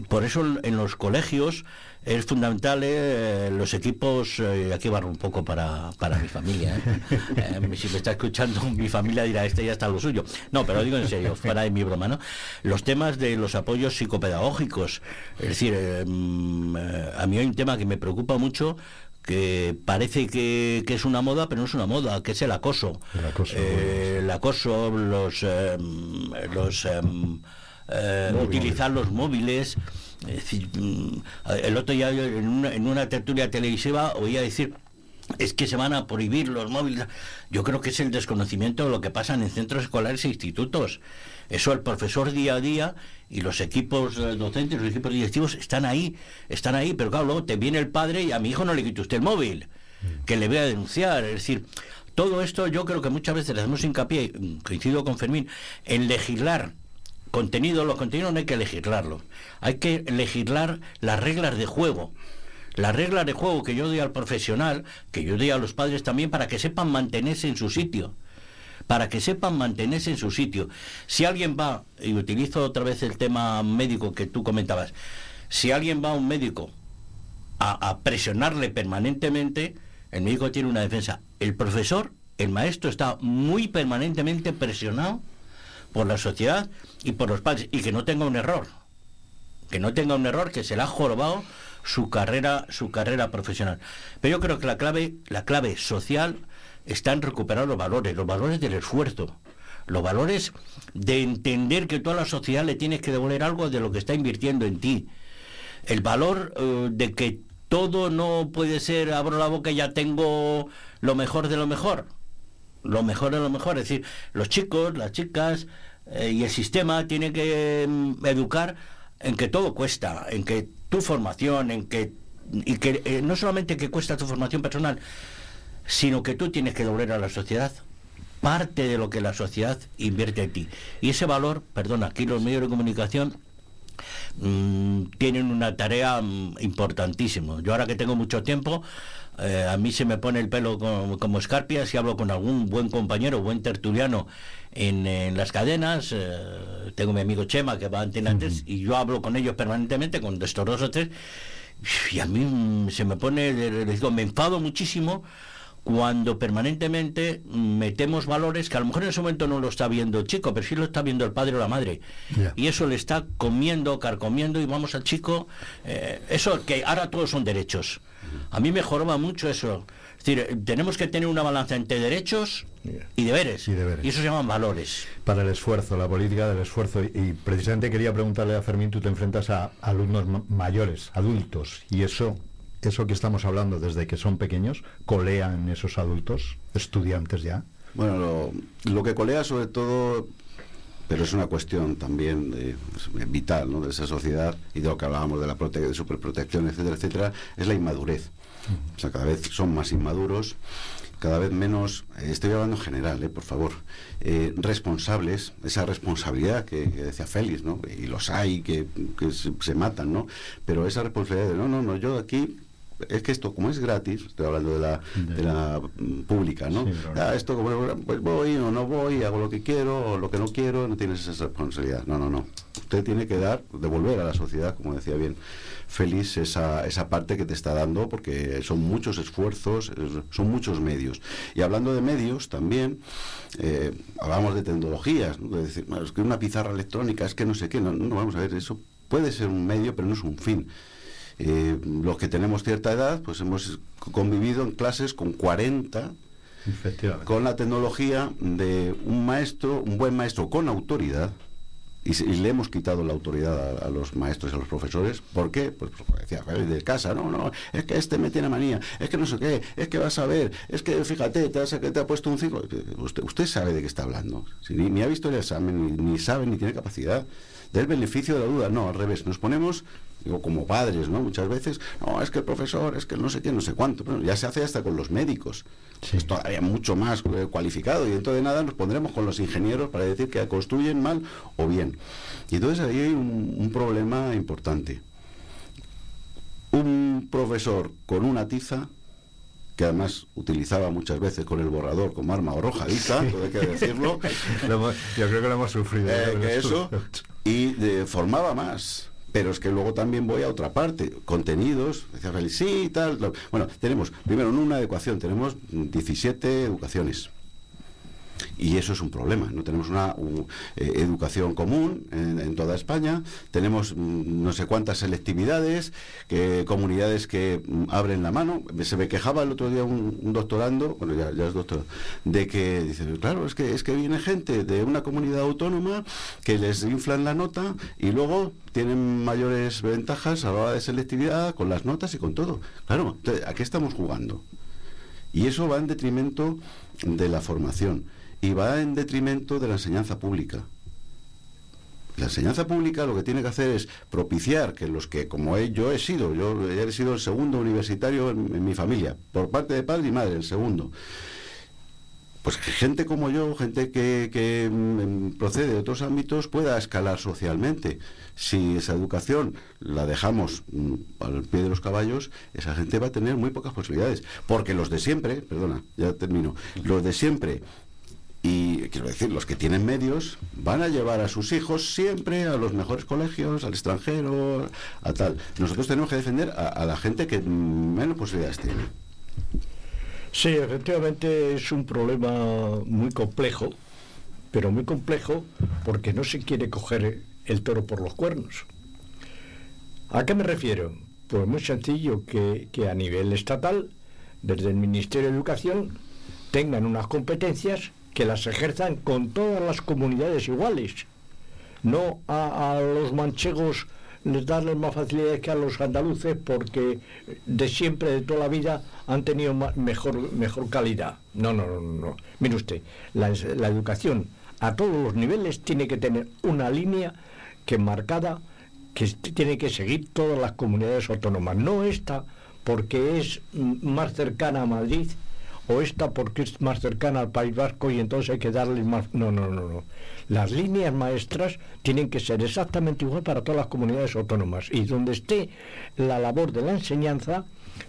Por eso en los colegios es fundamental eh, los equipos, eh, aquí barro un poco para, para mi familia, ¿eh? si me está escuchando mi familia dirá, este ya está lo suyo. No, pero digo en serio, fuera de mi broma, ¿no? Los temas de los apoyos psicopedagógicos, es decir, mm, a mí hay un tema que me preocupa mucho, que parece que, es una moda, pero no es una moda, que es el acoso. El acoso, el acoso los, los utilizar los móviles Es decir, mm, el otro día en una, en una tertulia televisiva oía decir es que se van a prohibir los móviles. Yo creo que es el desconocimiento de lo que pasa en centros escolares e institutos. Eso el profesor día a día y los equipos eh, docentes, los equipos directivos están ahí, están ahí, pero claro, luego te viene el padre y a mi hijo no le quite usted el móvil, que le voy a denunciar. Es decir, todo esto yo creo que muchas veces le hacemos hincapié, coincido con Fermín, en legislar contenido, los contenidos no hay que legislarlos, hay que legislar las reglas de juego las reglas de juego que yo doy al profesional, que yo doy a los padres también, para que sepan mantenerse en su sitio. Para que sepan mantenerse en su sitio. Si alguien va, y utilizo otra vez el tema médico que tú comentabas, si alguien va a un médico a, presionarle permanentemente, el médico tiene una defensa. El profesor, el maestro, está muy permanentemente presionado por la sociedad y por los padres, y que no tenga un error. Que no tenga un error que se le ha jorobado su carrera, su carrera profesional. Pero yo creo que la clave, la clave social está en recuperar los valores, los valores del esfuerzo, los valores de entender que toda la sociedad le tienes que devolver algo de lo que está invirtiendo en ti. El valor eh, de que todo no puede ser, abro la boca y ya tengo lo mejor de lo mejor. Lo mejor de lo mejor. Es decir, los chicos, las chicas eh, y el sistema tienen que mm, educar en que todo cuesta, en que tu formación, en que y que eh, no solamente que cuesta tu formación personal, sino que tú tienes que devolver a la sociedad parte de lo que la sociedad invierte en ti. Y ese valor, perdona, aquí los medios de comunicación mm, tienen una tarea mm, importantísima. Yo ahora que tengo mucho tiempo, eh, a mí se me pone el pelo como, como escarpia si hablo con algún buen compañero, buen tertuliano en, las cadenas. Eh, tengo mi amigo Chema que va a Antena y yo hablo con ellos permanentemente, con estos dos o tres. Y a mí se me pone, les digo, me enfado muchísimo cuando permanentemente metemos valores que a lo mejor en ese momento no lo está viendo el chico, pero sí lo está viendo el padre o la madre. Y eso le está comiendo, carcomiendo y vamos al chico. Eh, eso que ahora todos son derechos. A mí me joroba mucho eso. Es decir, tenemos que tener una balanza entre derechos y deberes. Y, eso se llaman valores. Para el esfuerzo, la política del esfuerzo. Y, precisamente quería preguntarle a Fermín, tú te enfrentas a alumnos mayores, adultos, y eso, eso que estamos hablando desde que son pequeños, colean esos adultos, estudiantes ya. Bueno, lo, que colea sobre todo pero es una cuestión también vital ¿no? de esa sociedad y de lo que hablábamos de la de superprotección, etcétera, etcétera, es la inmadurez. O sea, cada vez son más inmaduros, cada vez menos, eh, estoy hablando en general, eh, por favor, eh, responsables, esa responsabilidad que, decía Félix, ¿no? Y los hay que, se, matan, ¿no? Pero esa responsabilidad de, no, no, no, yo aquí es que esto como es gratis, estoy hablando de la, de la mm, pública, ¿no? Ah, esto como pues voy o no voy, hago lo que quiero o lo que no quiero, no tienes esa responsabilidad. No, no, no. Usted tiene que dar, devolver a la sociedad, como decía bien feliz esa, esa parte que te está dando, porque son muchos esfuerzos, son muchos medios. Y hablando de medios también, eh, hablamos de tecnologías, de decir, es que una pizarra electrónica, es que no sé qué, no, no vamos a ver, eso puede ser un medio, pero no es un fin. Eh, los que tenemos cierta edad, pues hemos convivido en clases con 40 con la tecnología de un maestro, un buen maestro con autoridad, y, le hemos quitado la autoridad a, los maestros y a los profesores. ¿Por qué? Pues, pues decía, de casa, no, no, es que este me tiene manía, es que no sé qué, es que vas a ver, es que fíjate, te, has, te ha puesto un 5. Usted, usted sabe de qué está hablando. Si ni, ha visto el examen, ni, ni sabe, ni tiene capacidad. Del beneficio de la duda, no, al revés, nos ponemos digo, como padres, ¿no? Muchas veces, no, es que el profesor, es que no sé qué, no sé cuánto, pero ya se hace hasta con los médicos, es todavía mucho más eh, cualificado y dentro de nada nos pondremos con los ingenieros para decir que construyen mal o bien. Y entonces ahí hay un, problema importante. Un profesor con una tiza que además utilizaba muchas veces con el borrador como arma arrojadiza, sí. hay que decirlo. yo creo que lo hemos sufrido. Eh, que eso, y formaba más pero es que luego también voy a otra parte, contenidos, decía Félix, sí, Bueno, tenemos, primero, en una educación, tenemos 17 educaciones. Y eso es un problema. No tenemos una eh, educación común en, toda España, tenemos mm, no sé cuántas selectividades, que, comunidades que mm, abren la mano. Se me quejaba el otro día un, doctorando, bueno, ya, ya, es doctor, de que dice, claro, es que, es que viene gente de una comunidad autónoma que les inflan la nota y luego tienen mayores ventajas a la hora de selectividad con las notas y con todo. Claro, ¿a qué estamos jugando? Y eso va en detrimento de la formación y va en detrimento de la enseñanza pública. La enseñanza pública lo que tiene que hacer es propiciar que los que, como yo he sido, yo he sido el segundo universitario en, mi familia, por parte de padre y madre, el segundo. Pues que gente como yo, gente que, mm, procede de otros ámbitos, pueda escalar socialmente. Si esa educación la dejamos mm, al pie de los caballos, esa gente va a tener muy pocas posibilidades. Porque los de siempre, perdona, ya termino, los de siempre y quiero decir, los que tienen medios van a llevar a sus hijos siempre a los mejores colegios, al extranjero, a tal. Nosotros tenemos que defender a, la gente que menos posibilidades tiene. Sí, efectivamente es un problema muy complejo, pero muy complejo porque no se quiere coger el toro por los cuernos. ¿A qué me refiero? Pues muy sencillo que, que a nivel estatal, desde el Ministerio de Educación, tengan unas competencias que las ejerzan con todas las comunidades iguales. No a, los manchegos les darles más facilidades que a los andaluces porque de siempre, de toda la vida, han tenido mejor, mejor calidad. No, no, no, no. Mire usted, la, la educación a todos los niveles tiene que tener una línea que marcada que tiene que seguir todas las comunidades autónomas, no esta porque es más cercana a Madrid o esta porque es más cercana al País Vasco y entonces hay que darle más... No, no, no, no. Las líneas maestras tienen que ser exactamente igual para todas las comunidades autónomas y donde esté la labor de la enseñanza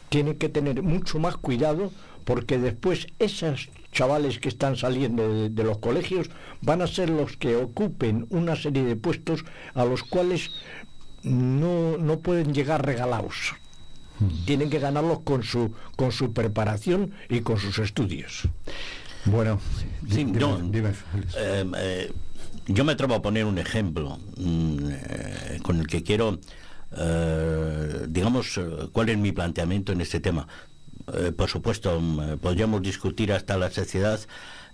tiene que tener mucho más cuidado porque después esos chavales que están saliendo de, los colegios van a ser los que ocupen una serie de puestos a los cuales no, no pueden llegar regalados tienen que ganarlos con su, con su preparación y con sus estudios. Bueno, em, eh, yo me atrevo a poner un ejemplo mm, eh, con el que quiero, eh, digamos, cuál es mi planteamiento en este tema. por supuesto, mm, podríamos discutir hasta la sociedad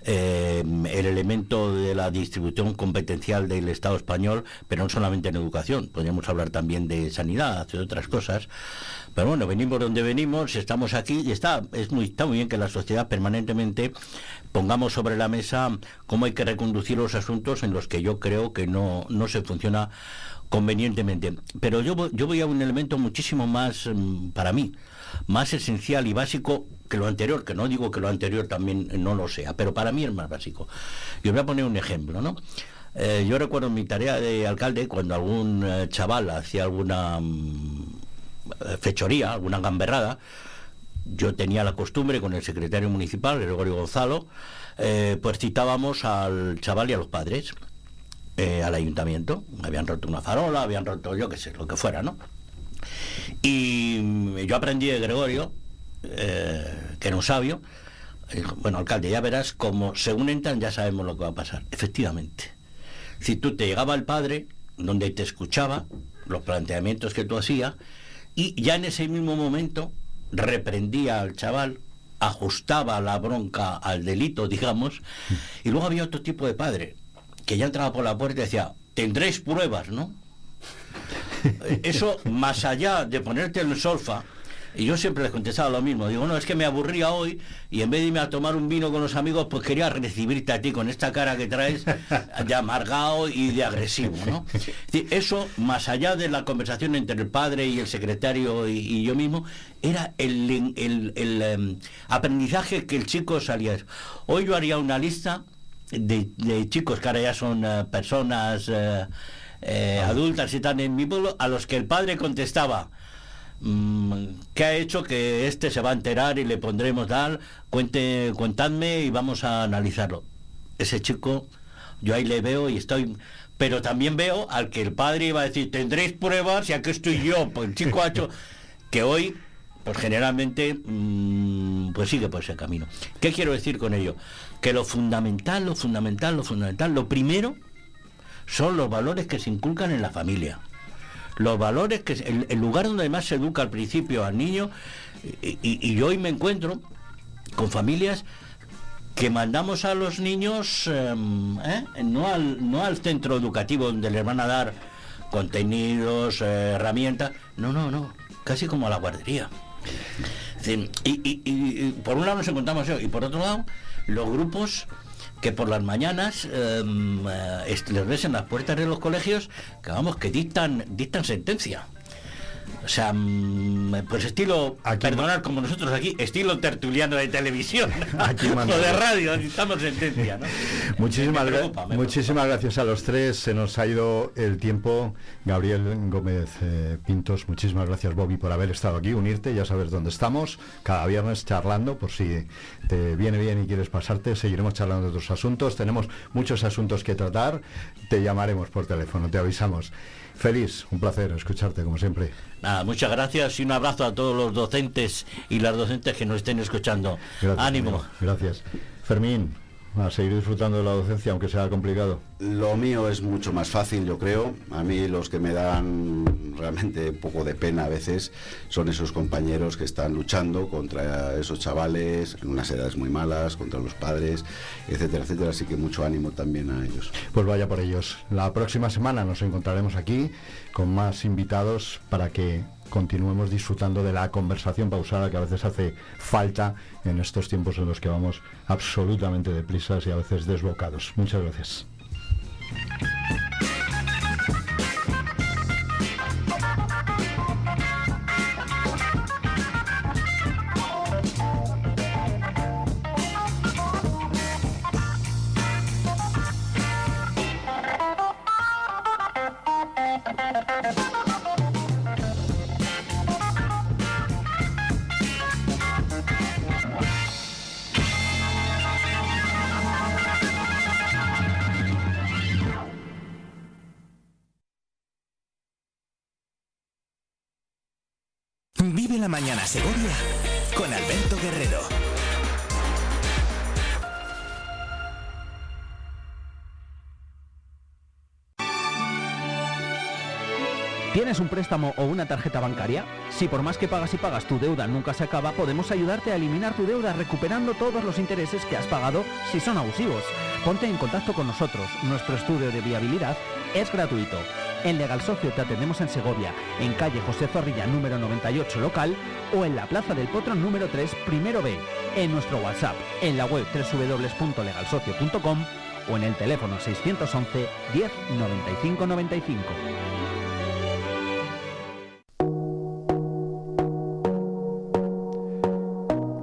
eh, el elemento de la distribución competencial del Estado español, pero no solamente en educación, podríamos hablar también de sanidad, de otras cosas. Pero bueno, venimos donde venimos, estamos aquí y está, es muy, está muy bien que la sociedad permanentemente pongamos sobre la mesa cómo hay que reconducir los asuntos en los que yo creo que no, no se funciona convenientemente. Pero yo, yo voy a un elemento muchísimo más, mm, para mí, más esencial y básico que lo anterior, que no digo que lo anterior también no lo sea, pero para mí es más básico. Yo voy a poner un ejemplo, ¿no? Eh, yo recuerdo mi tarea de alcalde cuando algún eh, chaval hacía alguna mm, fechoría, alguna gamberrada, yo tenía la costumbre con el secretario municipal, Gregorio Gonzalo, eh, pues citábamos al chaval y a los padres al ayuntamiento. Habían roto una farola, habían roto yo qué sé, lo que fuera, ¿no? Y yo aprendí de Gregorio eh, que era un sabio, bueno, alcalde, ya verás como según entran ya sabemos lo que va a pasar. Efectivamente. Si tú te llegaba el padre, donde te escuchaba los planteamientos que tú hacías, y ya en ese mismo momento reprendía al chaval, ajustaba la bronca al delito, digamos, y luego había otro tipo de padre, que ya entraba por la puerta y decía, tendréis pruebas, ¿no? Eso, más allá de ponerte en el solfa, y yo siempre les contestaba lo mismo. Digo, no, es que me aburría hoy y en vez de irme a tomar un vino con los amigos, pues quería recibirte a ti con esta cara que traes de amargado y de agresivo, ¿no? Eso, más allá de la conversación entre el padre y el secretario y, yo mismo, era el, em, aprendizaje que el chico salía. Hoy yo haría una lista de, chicos que ahora ya son eh, personas eh, eh, adultas y están en mi pueblo, a los que el padre contestaba, Mm, ¿Qué ha hecho que este se va a enterar y le pondremos tal? Cuente, cuentadme y vamos a analizarlo. Ese chico, yo ahí le veo y estoy. Pero también veo al que el padre iba a decir, tendréis pruebas y aquí estoy yo. Pues el chico ha hecho que hoy pues generalmente mm, pues sigue por ese camino. ¿Qué quiero decir con ello? Que lo fundamental, lo fundamental, lo fundamental, lo primero son los valores que se inculcan en la familia. Los valores que el, lugar donde más se educa al principio al niño y, hoy me encuentro con familias que mandamos a los niños em, ¿eh? no, al, no al centro educativo donde les van a dar contenidos, eh, herramientas, no, no, no, casi como a la guardería. Y, por un lado nos encontramos eso, y por otro lado, los grupos que por las mañanas em, eh, les ves en las puertas de los colegios que vamos que dictan dictan sentencia o sea, mm, pues estilo, perdonar como nosotros aquí, estilo tertuliano de televisión o de radio, necesitamos sentencia. ¿no? Muchísimas, muchísimas gracias a los tres, se nos ha ido el tiempo. Gabriel Gómez eh, Pintos, muchísimas gracias Bobby por haber estado aquí, unirte, ya sabes dónde estamos, cada viernes charlando, por si te viene bien y quieres pasarte, seguiremos charlando de otros asuntos, tenemos muchos asuntos que tratar, te llamaremos por teléfono, te avisamos. Feliz, un placer escucharte como siempre. Nada, muchas gracias y un abrazo a todos los docentes y las docentes que nos estén escuchando. Ánimo. Gracias. Fermín, a seguir disfrutando de la docencia, aunque sea complicado. Lo mío es mucho más fácil, yo creo. A mí los que me dan realmente un poco de pena a veces son esos compañeros que están luchando contra esos chavales en unas edades muy malas, contra los padres, etcétera, etcétera. Así que mucho ánimo también a ellos. Pues vaya por ellos. La próxima semana nos encontraremos aquí con más invitados para que continuemos disfrutando de la conversación pausada que a veces hace falta en estos tiempos en los que vamos absolutamente deprisas y a veces desbocados. Muchas gracias. La mañana Segovia con Alberto Guerrero. ¿Tienes un préstamo o una tarjeta bancaria? Si por más que pagas y pagas tu deuda nunca se acaba, podemos ayudarte a eliminar tu deuda recuperando todos los intereses que has pagado si son abusivos. Ponte en contacto con nosotros. Nuestro estudio de viabilidad es gratuito. En Legal Socio te atendemos en Segovia, en calle José Zorrilla número 98 local o en la Plaza del Potro número 3 primero B, en nuestro WhatsApp, en la web www.legalsocio.com o en el teléfono 611 10 95 95.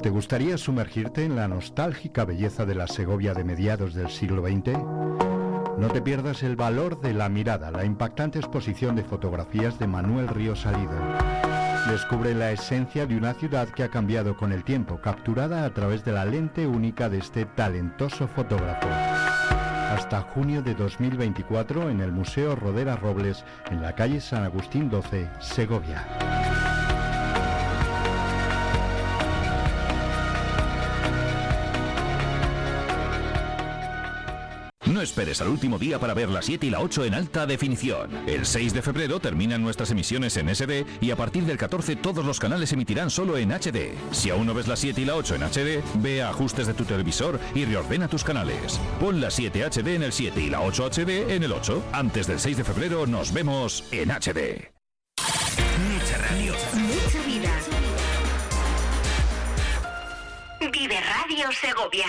¿Te gustaría sumergirte en la nostálgica belleza de la Segovia de mediados del siglo XX? No te pierdas el valor de la mirada, la impactante exposición de fotografías de Manuel Río Salido. Descubre la esencia de una ciudad que ha cambiado con el tiempo, capturada a través de la lente única de este talentoso fotógrafo. Hasta junio de 2024 en el Museo Rodera Robles, en la calle San Agustín 12, Segovia. No esperes al último día para ver la 7 y la 8 en alta definición. El 6 de febrero terminan nuestras emisiones en SD y a partir del 14 todos los canales emitirán solo en HD. Si aún no ves la 7 y la 8 en HD, ve a ajustes de tu televisor y reordena tus canales. Pon la 7 HD en el 7 y la 8 HD en el 8. Antes del 6 de febrero nos vemos en HD. Mucha radio. Mucha vida. Vive Radio Segovia.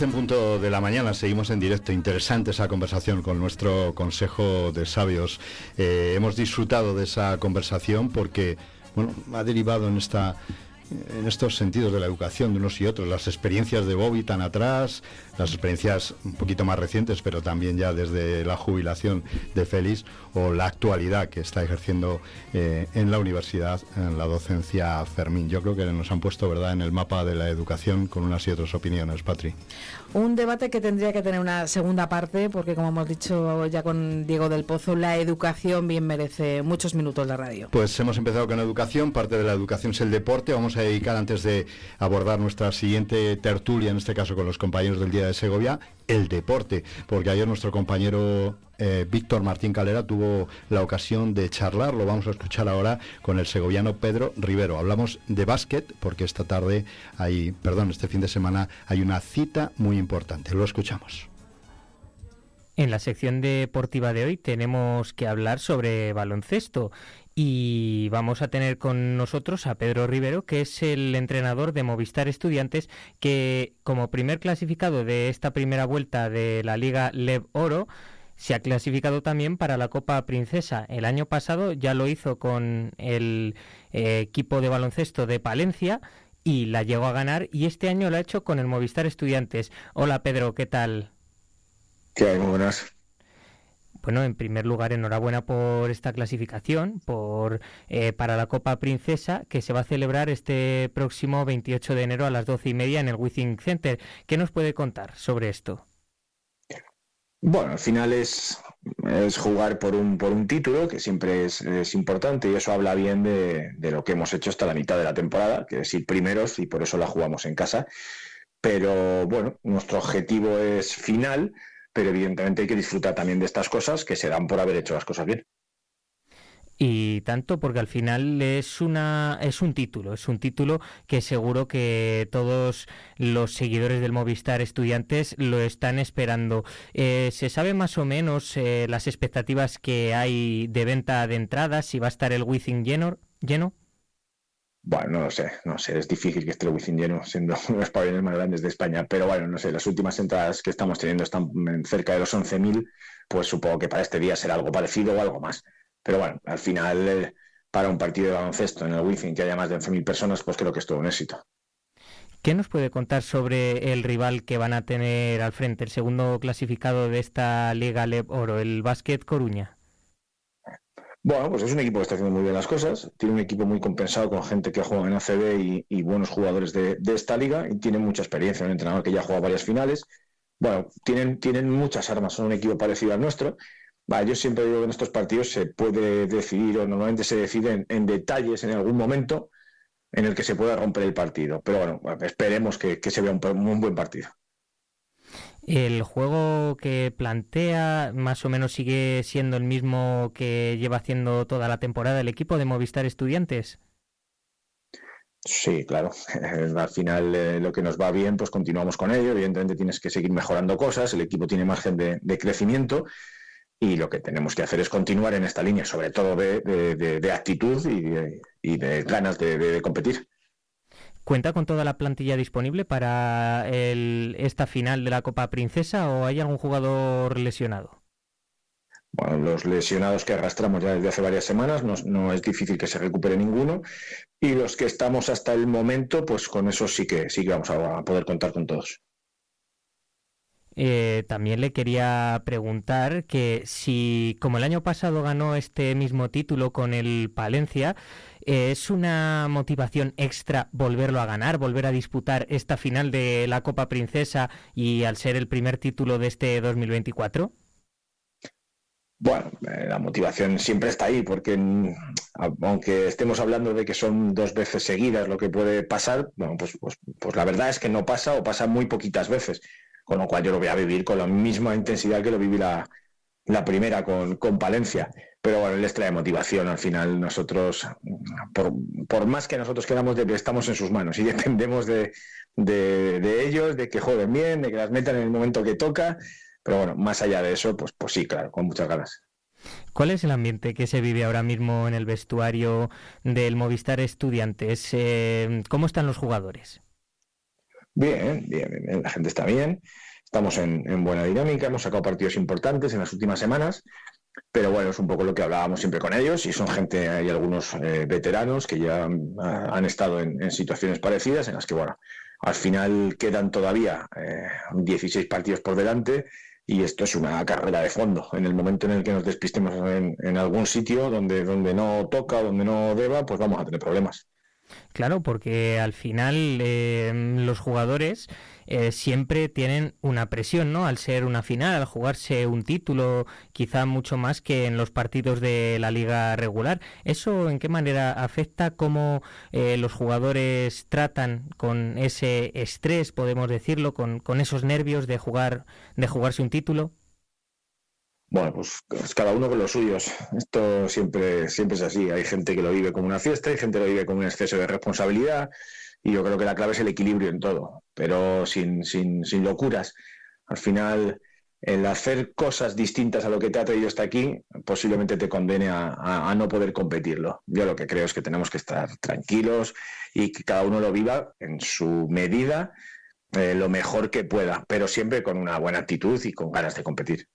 10 en punto de la mañana, seguimos en directo. Interesante esa conversación con nuestro Consejo de Sabios. Eh, hemos disfrutado de esa conversación porque bueno, ha derivado en esta en estos sentidos de la educación de unos y otros, las experiencias de Bobby tan atrás, las experiencias un poquito más recientes, pero también ya desde la jubilación de Félix, o la actualidad que está ejerciendo eh, en la universidad, en la docencia Fermín. Yo creo que nos han puesto verdad en el mapa de la educación con unas y otras opiniones, Patri. Un debate que tendría que tener una segunda parte, porque como hemos dicho ya con Diego del Pozo, la educación bien merece muchos minutos de radio. Pues hemos empezado con educación, parte de la educación es el deporte. Vamos a dedicar antes de abordar nuestra siguiente tertulia, en este caso con los compañeros del Día de Segovia, el deporte, porque ayer nuestro compañero eh, Víctor Martín Calera tuvo la ocasión de charlar, lo vamos a escuchar ahora con el segoviano Pedro Rivero. Hablamos de básquet porque esta tarde hay, perdón, este fin de semana hay una cita muy importante. Lo escuchamos. En la sección deportiva de hoy tenemos que hablar sobre baloncesto y vamos a tener con nosotros a Pedro Rivero, que es el entrenador de Movistar Estudiantes, que como primer clasificado de esta primera vuelta de la Liga Lev Oro, se ha clasificado también para la Copa Princesa. El año pasado ya lo hizo con el eh, equipo de baloncesto de Palencia y la llegó a ganar y este año lo ha hecho con el Movistar Estudiantes. Hola Pedro, ¿qué tal? ¿Qué hay? Buenas. Bueno, en primer lugar, enhorabuena por esta clasificación, por eh, para la Copa Princesa, que se va a celebrar este próximo 28 de enero a las 12 y media en el Withing Center. ¿Qué nos puede contar sobre esto? Bueno, al final es, es jugar por un, por un título, que siempre es, importante, y eso habla bien de, de, lo que hemos hecho hasta la mitad de la temporada, que es ir primeros, y por eso la jugamos en casa. Pero bueno, nuestro objetivo es final, pero evidentemente hay que disfrutar también de estas cosas que se dan por haber hecho las cosas bien. Y tanto porque al final es una es un título es un título que seguro que todos los seguidores del Movistar estudiantes lo están esperando. Eh, se sabe más o menos eh, las expectativas que hay de venta de entradas si va a estar el Wizzing lleno lleno bueno, no lo sé, no sé, es difícil que esté el Wizzing lleno siendo uno de los pabellones más grandes de España, pero bueno, no sé, las últimas entradas que estamos teniendo están cerca de los 11.000, pues supongo que para este día será algo parecido o algo más. Pero bueno, al final, eh, para un partido de baloncesto en el Wi-Fi que haya más de 11.000 personas, pues creo que es todo un éxito. ¿Qué nos puede contar sobre el rival que van a tener al frente, el segundo clasificado de esta Liga Leb Oro, el Básquet Coruña? Bueno, pues es un equipo que está haciendo muy bien las cosas. Tiene un equipo muy compensado con gente que juega en ACB y, buenos jugadores de, esta liga y tiene mucha experiencia. Un entrenador que ya ha jugado varias finales. Bueno, tienen, tienen muchas armas. Son un equipo parecido al nuestro yo siempre digo que en estos partidos se puede decidir o normalmente se decide en, detalles en algún momento en el que se pueda romper el partido. Pero bueno, esperemos que, se vea un, buen partido. ¿El juego que plantea más o menos sigue siendo el mismo que lleva haciendo toda la temporada el equipo de Movistar Estudiantes? Sí, claro. Al final eh, lo que nos va bien, pues continuamos con ello. Evidentemente tienes que seguir mejorando cosas. El equipo tiene margen de crecimiento y lo que tenemos que hacer es continuar en esta línea, sobre todo de, actitud y de, ganas de, competir. ¿Cuenta con toda la plantilla disponible para esta final de la Copa Princesa o hay algún jugador lesionado? Bueno, los lesionados que arrastramos ya desde hace varias semanas no, no, es difícil que se recupere ninguno y los que estamos hasta el momento, pues con eso sí que sí que vamos a poder contar con todos. Eh, también le quería preguntar que si, como el año pasado ganó este mismo título con el Palencia, eh, ¿es una motivación extra volverlo a ganar, volver a disputar esta final de la Copa Princesa y al ser el primer título de este 2024? Bueno, eh, la motivación siempre está ahí, porque mm, aunque estemos hablando de que son dos veces seguidas lo que puede pasar, bueno, pues, pues, pues la verdad es que no pasa o pasa muy poquitas veces con lo cual yo lo voy a vivir con la misma intensidad que lo viví la, primera con, con, Palencia. Pero bueno, les trae motivación. Al final, nosotros, por, más que nosotros queramos, de, estamos en sus manos y dependemos de, ellos, de que jueguen bien, de que las metan en el momento que toca. Pero bueno, más allá de eso, pues, pues sí, claro, con muchas ganas. ¿Cuál es el ambiente que se vive ahora mismo en el vestuario del Movistar Estudiantes? Eh, ¿Cómo están los jugadores? Bien, bien, bien, la gente está bien, estamos en, en buena dinámica, hemos sacado partidos importantes en las últimas semanas pero bueno, es un poco lo que hablábamos siempre con ellos y son gente, hay algunos eh, veteranos que ya han, estado en, situaciones parecidas en las que, bueno, al final quedan todavía 16 eh, partidos por delante y esto es una carrera de fondo. En el momento en el que nos despistemos en, algún sitio donde, donde no toca, donde no deba, pues vamos a tener problemas. Claro, porque al final eh, los jugadores eh, siempre tienen una presión, ¿no? Al ser una final, al jugarse un título, quizá mucho más que en los partidos de la liga regular. ¿Eso en qué manera afecta cómo eh, los jugadores tratan con ese estrés, podemos decirlo, con, con esos nervios de jugar, de jugarse un título? Bueno, pues, pues, cada uno con los suyos. Esto siempre, siempre es así. Hay gente que lo vive como una fiesta, hay gente que lo vive como un exceso de responsabilidad y yo creo que la clave es el equilibrio en todo, pero sin, sin, sin locuras. Al final, el hacer cosas distintas a lo que te ha traído hasta aquí posiblemente te condene a, no poder competirlo. Yo lo que creo es que tenemos que estar tranquilos y que cada uno lo viva en su medida eh, lo mejor que pueda, pero siempre con una buena actitud y con ganas de competir.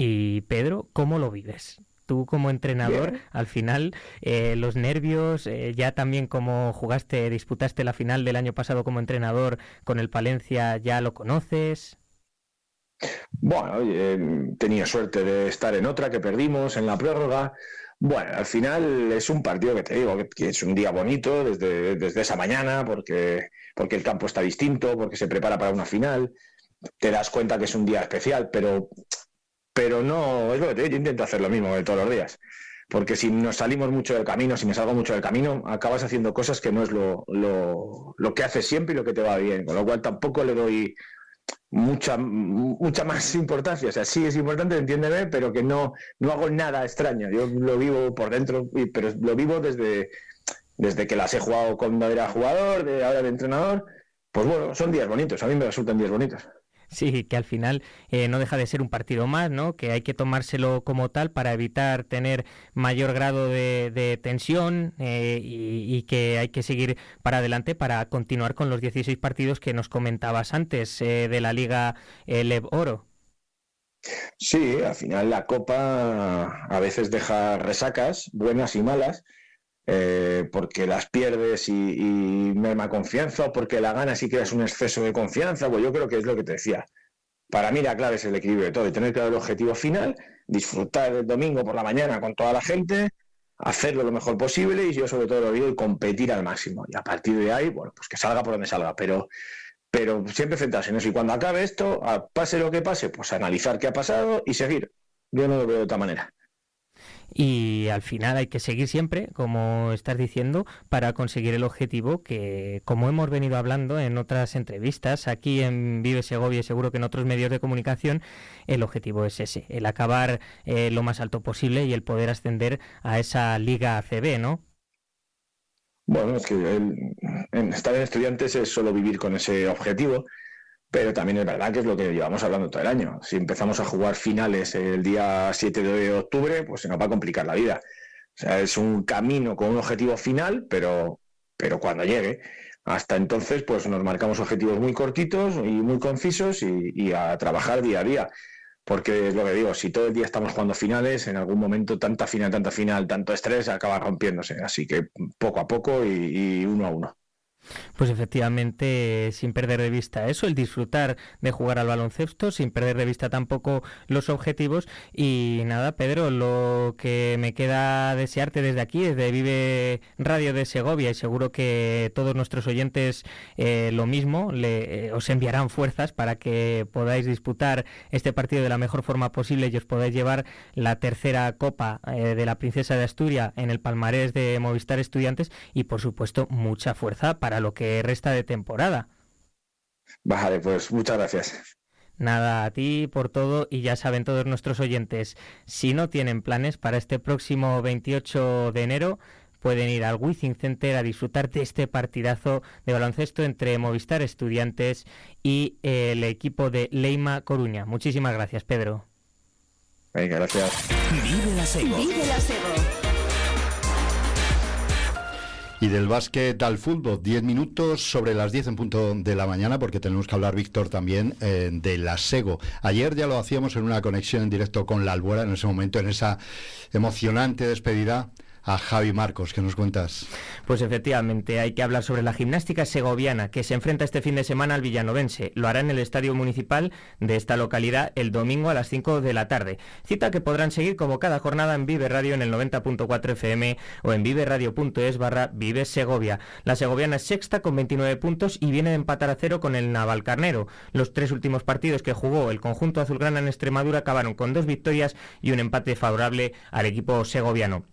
Y Pedro, ¿cómo lo vives? Tú como entrenador, al final, eh, los nervios, eh, ya también como jugaste, disputaste la final del año pasado como entrenador con el Palencia, ¿ya lo conoces? Bueno, tenía suerte de estar en otra que perdimos en la prórroga. Bueno, al final es un partido que te digo que, es un día bonito desde, desde esa mañana porque, porque el campo está distinto, porque se prepara para una final. Te das cuenta que es un día especial, pero pero no, es lo que te digo, yo intento hacer lo mismo de todos los días. Porque si nos salimos mucho del camino, si me salgo mucho del camino, acabas haciendo cosas que no es lo, lo, que haces siempre y lo que te va bien. Con lo cual tampoco le doy mucha mucha más importancia. O sea, sí es importante, entiéndeme, pero que no, no hago nada extraño. Yo lo vivo por dentro, pero lo vivo desde, desde que las he jugado cuando era jugador, de ahora de entrenador. Pues bueno, son días bonitos, a mí me resultan días bonitos. Sí, que al final eh, no deja de ser un partido más, ¿no? Que hay que tomárselo como tal para evitar tener mayor grado de, tensión eh, y, que hay que seguir para adelante para continuar con los 16 partidos que nos comentabas antes eh, de la Liga Lev Oro. Sí, al final la Copa a veces deja resacas, buenas y malas, eh, porque las pierdes y, merma confianza, o porque la ganas y creas un exceso de confianza, pues yo creo que es lo que te decía. Para mí la clave es el equilibrio de todo y tener claro el objetivo final, disfrutar el domingo por la mañana con toda la gente, hacerlo lo mejor posible y yo sobre todo lo digo competir al máximo. Y a partir de ahí, bueno, pues que salga por donde salga, pero, pero siempre centrarse en eso. Y cuando acabe esto, pase lo que pase, pues analizar qué ha pasado y seguir. Yo no lo veo de otra manera y al final hay que seguir siempre, como estás diciendo, para conseguir el objetivo que, como hemos venido hablando en otras entrevistas, aquí en Vive Segovia y seguro que en otros medios de comunicación, el objetivo es ese, el acabar eh, lo más alto posible y el poder ascender a esa Liga ACB, ¿no? Bueno, es que en estar en estudiantes es solo vivir con ese objetivo pero también es verdad que es lo que llevamos hablando todo el año. Si empezamos a jugar finales el día 7 de octubre, pues se nos va a complicar la vida. O sea, es un camino con un objetivo final, pero, pero cuando llegue. Hasta entonces, pues nos marcamos objetivos muy cortitos y muy concisos y, a trabajar día a día. Porque es lo que digo, si todo el día estamos jugando finales, en algún momento tanta final, tanta final, tanto estrés acaba rompiéndose. Así que poco a poco y uno a uno. Pues efectivamente, sin perder de vista eso, el disfrutar de jugar al baloncesto, sin perder de vista tampoco los objetivos. Y nada, Pedro, lo que me queda desearte desde aquí, desde Vive Radio de Segovia, y seguro que todos nuestros oyentes eh, lo mismo, le, eh, os enviarán fuerzas para que podáis disputar este partido de la mejor forma posible y os podáis llevar la tercera copa eh, de la Princesa de Asturias en el palmarés de Movistar Estudiantes y, por supuesto, mucha fuerza para lo que resta de temporada. Vale, pues muchas gracias. Nada, a ti por todo y ya saben todos nuestros oyentes, si no tienen planes para este próximo 28 de enero, pueden ir al Wizzing Center a disfrutar de este partidazo de baloncesto entre Movistar Estudiantes y el equipo de Leima Coruña. Muchísimas gracias, Pedro. Venga, gracias. Vive la Vive la Y del básquet al fútbol, 10 minutos sobre las 10 en punto de la mañana, porque tenemos que hablar, Víctor, también eh, de la SEGO. Ayer ya lo hacíamos en una conexión en directo con la Albuera, en ese momento, en esa emocionante despedida a Javi Marcos. ¿Qué nos cuentas? Pues efectivamente, hay que hablar sobre la gimnástica segoviana que se enfrenta este fin de semana al Villanovense. Lo hará en el estadio municipal de esta localidad el domingo a las 5 de la tarde. Cita que podrán seguir como cada jornada en Vive Radio en el 90.4 FM o en viveradio.es barra Vive Segovia. La segoviana es sexta con 29 puntos y viene de empatar a cero con el Naval Carnero. Los tres últimos partidos que jugó el conjunto azulgrana en Extremadura acabaron con dos victorias y un empate favorable al equipo segoviano.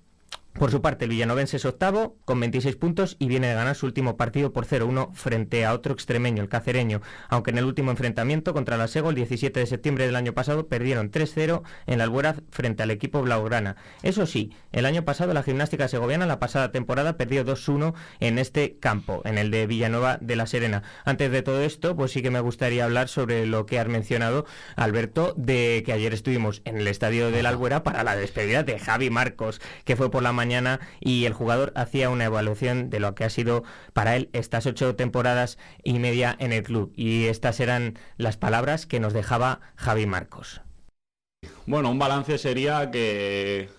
Por su parte, el Villanovense es octavo con 26 puntos y viene de ganar su último partido por 0-1 frente a otro extremeño, el cacereño, aunque en el último enfrentamiento contra la Sego el 17 de septiembre del año pasado perdieron 3-0 en la Albuera frente al equipo blaugrana. Eso sí, el año pasado la gimnástica segoviana la pasada temporada perdió 2-1 en este campo, en el de Villanueva de la Serena. Antes de todo esto, pues sí que me gustaría hablar sobre lo que has mencionado, Alberto, de que ayer estuvimos en el estadio de la Albuera para la despedida de Javi Marcos, que fue por la mañana y el jugador hacía una evaluación de lo que ha sido para él estas ocho temporadas y media en el club. Y estas eran las palabras que nos dejaba Javi Marcos. Bueno, un balance sería que,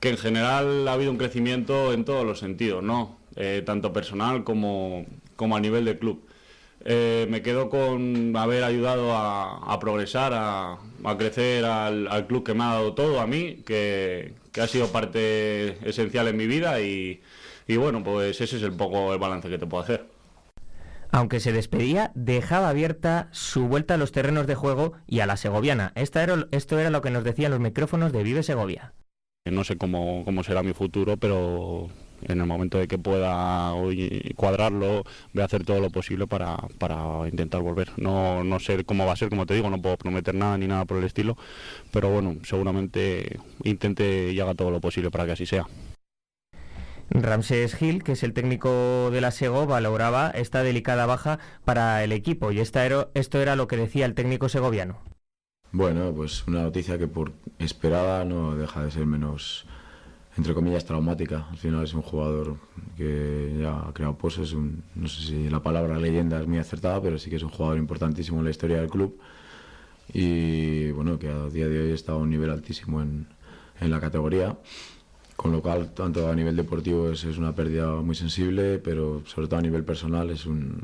que en general ha habido un crecimiento en todos los sentidos, ¿no? Eh, tanto personal como, como a nivel de club. Eh, me quedo con haber ayudado a, progresar, a, crecer al, al, club que me ha dado todo a mí, que, que ha sido parte esencial en mi vida y, bueno, pues ese es el poco el balance que te puedo hacer. Aunque se despedía, dejaba abierta su vuelta a los terrenos de juego y a la segoviana. Esta era, esto era lo que nos decían los micrófonos de Vive Segovia. No sé cómo, cómo será mi futuro, pero en el momento de que pueda hoy cuadrarlo, voy a hacer todo lo posible para, para intentar volver. No, no sé cómo va a ser, como te digo, no puedo prometer nada ni nada por el estilo, pero bueno, seguramente intente y haga todo lo posible para que así sea. Ramsés Gil, que es el técnico de la SEGO, valoraba esta delicada baja para el equipo y esta era, esto era lo que decía el técnico segoviano. Bueno, pues una noticia que por esperada no deja de ser menos entre comillas, traumática. Al final es un jugador que ya ha creado poses, no sé si la palabra leyenda es muy acertada, pero sí que es un jugador importantísimo en la historia del club y bueno, que a día de hoy está a un nivel altísimo en, en la categoría. Con lo cual, tanto a nivel deportivo es, es, una pérdida muy sensible, pero sobre todo a nivel personal es un,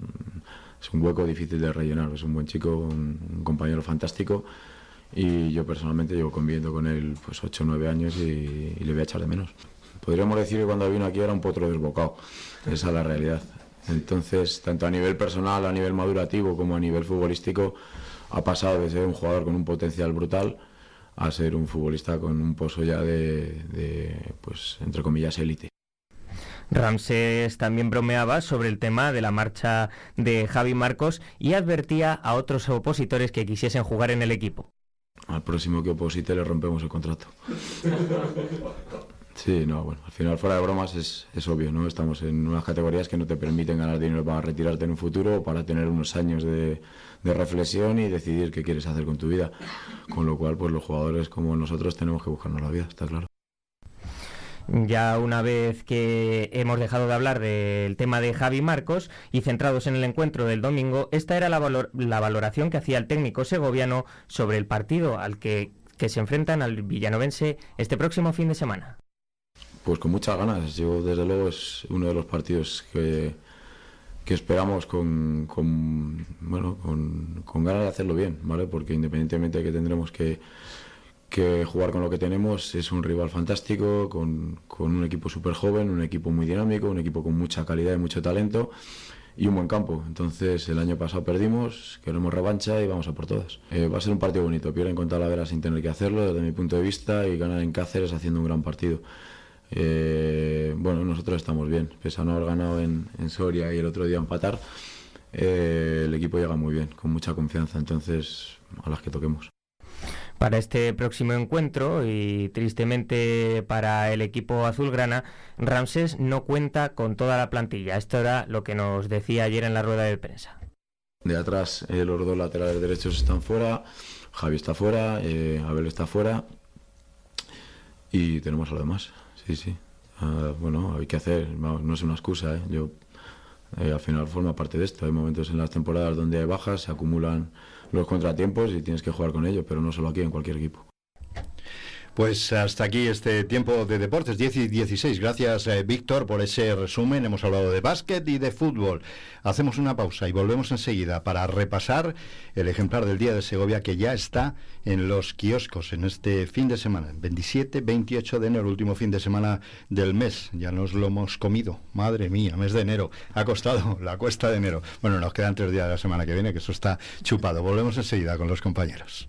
es un hueco difícil de rellenar. Es un buen chico, un, un compañero fantástico y yo personalmente llevo conviviendo con él pues 8 o 9 años y, le voy a echar de menos. Podríamos decir que cuando vino aquí era un potro desbocado, esa es la realidad. Entonces, tanto a nivel personal, a nivel madurativo como a nivel futbolístico, ha pasado de ser un jugador con un potencial brutal a ser un futbolista con un pozo ya de, pues, entre comillas, élite. Ramsés también bromeaba sobre el tema de la marcha de Javi Marcos y advertía a otros opositores que quisiesen jugar en el equipo al próximo que oposite le rompemos el contrato. Sí, no, bueno, al final fuera de bromas es, es, obvio, ¿no? Estamos en unas categorías que no te permiten ganar dinero para retirarte en un futuro o para tener unos años de, de, reflexión y decidir qué quieres hacer con tu vida. Con lo cual, pues los jugadores como nosotros tenemos que buscarnos la vida, está claro. Ya una vez que hemos dejado de hablar del tema de Javi Marcos y centrados en el encuentro del domingo, esta era la, valoración que hacía el técnico segoviano sobre el partido al que, se enfrentan al villanovense este próximo fin de semana. Pues con muchas ganas. Yo, desde luego, es uno de los partidos que, que esperamos con, bueno, con, con ganas de hacerlo bien, ¿vale? Porque independientemente de que tendremos que que jugar con lo que tenemos es un rival fantástico, con, un equipo súper joven, un equipo muy dinámico, un equipo con mucha calidad y mucho talento y un buen campo. Entonces el año pasado perdimos, queremos revancha y vamos a por todas. Eh, va a ser un partido bonito, pierden con Talavera sin tener que hacerlo desde mi punto de vista y ganar en Cáceres haciendo un gran partido. Eh, bueno, nosotros estamos bien, pese a no haber ganado en, Soria y el otro día empatar, eh, el equipo llega muy bien, con mucha confianza, entonces a las que toquemos para este próximo encuentro y tristemente para el equipo azulgrana, Ramsés no cuenta con toda la plantilla. Esto era lo que nos decía ayer en la rueda de prensa. De atrás eh, los dos laterales derechos están fuera, Javi está fuera, eh, Abel está fuera y tenemos a lo demás. Sí, sí. Ah, bueno, hay que hacer, no es una excusa, ¿eh? yo eh, al final forma parte de esto. Hay momentos en las temporadas donde hay bajas, se acumulan los contratiempos y tienes que jugar con ellos, pero no solo aquí, en cualquier equipo. Pues hasta aquí este tiempo de deportes 10 y 16. Gracias, eh, Víctor, por ese resumen. Hemos hablado de básquet y de fútbol. Hacemos una pausa y volvemos enseguida para repasar el ejemplar del Día de Segovia que ya está en los kioscos en este fin de semana, 27, 28 de enero, último fin de semana del mes. Ya nos lo hemos comido. Madre mía, mes de enero. Ha costado la cuesta de enero. Bueno, nos quedan tres días de la semana que viene, que eso está chupado. Volvemos enseguida con los compañeros.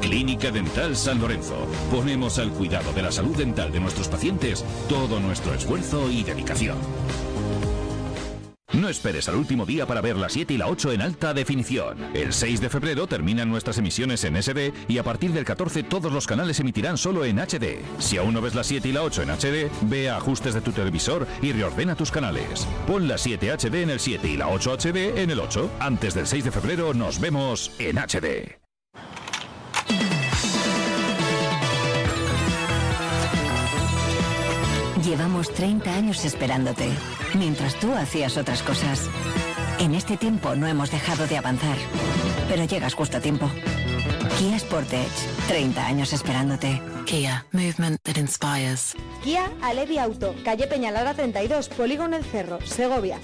Clínica Dental San Lorenzo. Ponemos al cuidado de la salud dental de nuestros pacientes todo nuestro esfuerzo y dedicación. No esperes al último día para ver la 7 y la 8 en alta definición. El 6 de febrero terminan nuestras emisiones en SD y a partir del 14 todos los canales emitirán solo en HD. Si aún no ves la 7 y la 8 en HD, ve a ajustes de tu televisor y reordena tus canales. Pon la 7 HD en el 7 y la 8 HD en el 8. Antes del 6 de febrero nos vemos en HD. Llevamos 30 años esperándote, mientras tú hacías otras cosas. En este tiempo no hemos dejado de avanzar, pero llegas justo a tiempo. Kia Sportage, 30 años esperándote. Kia, movement that inspires. Kia Alevi Auto, calle Peñalara 32, Polígono El Cerro, Segovia.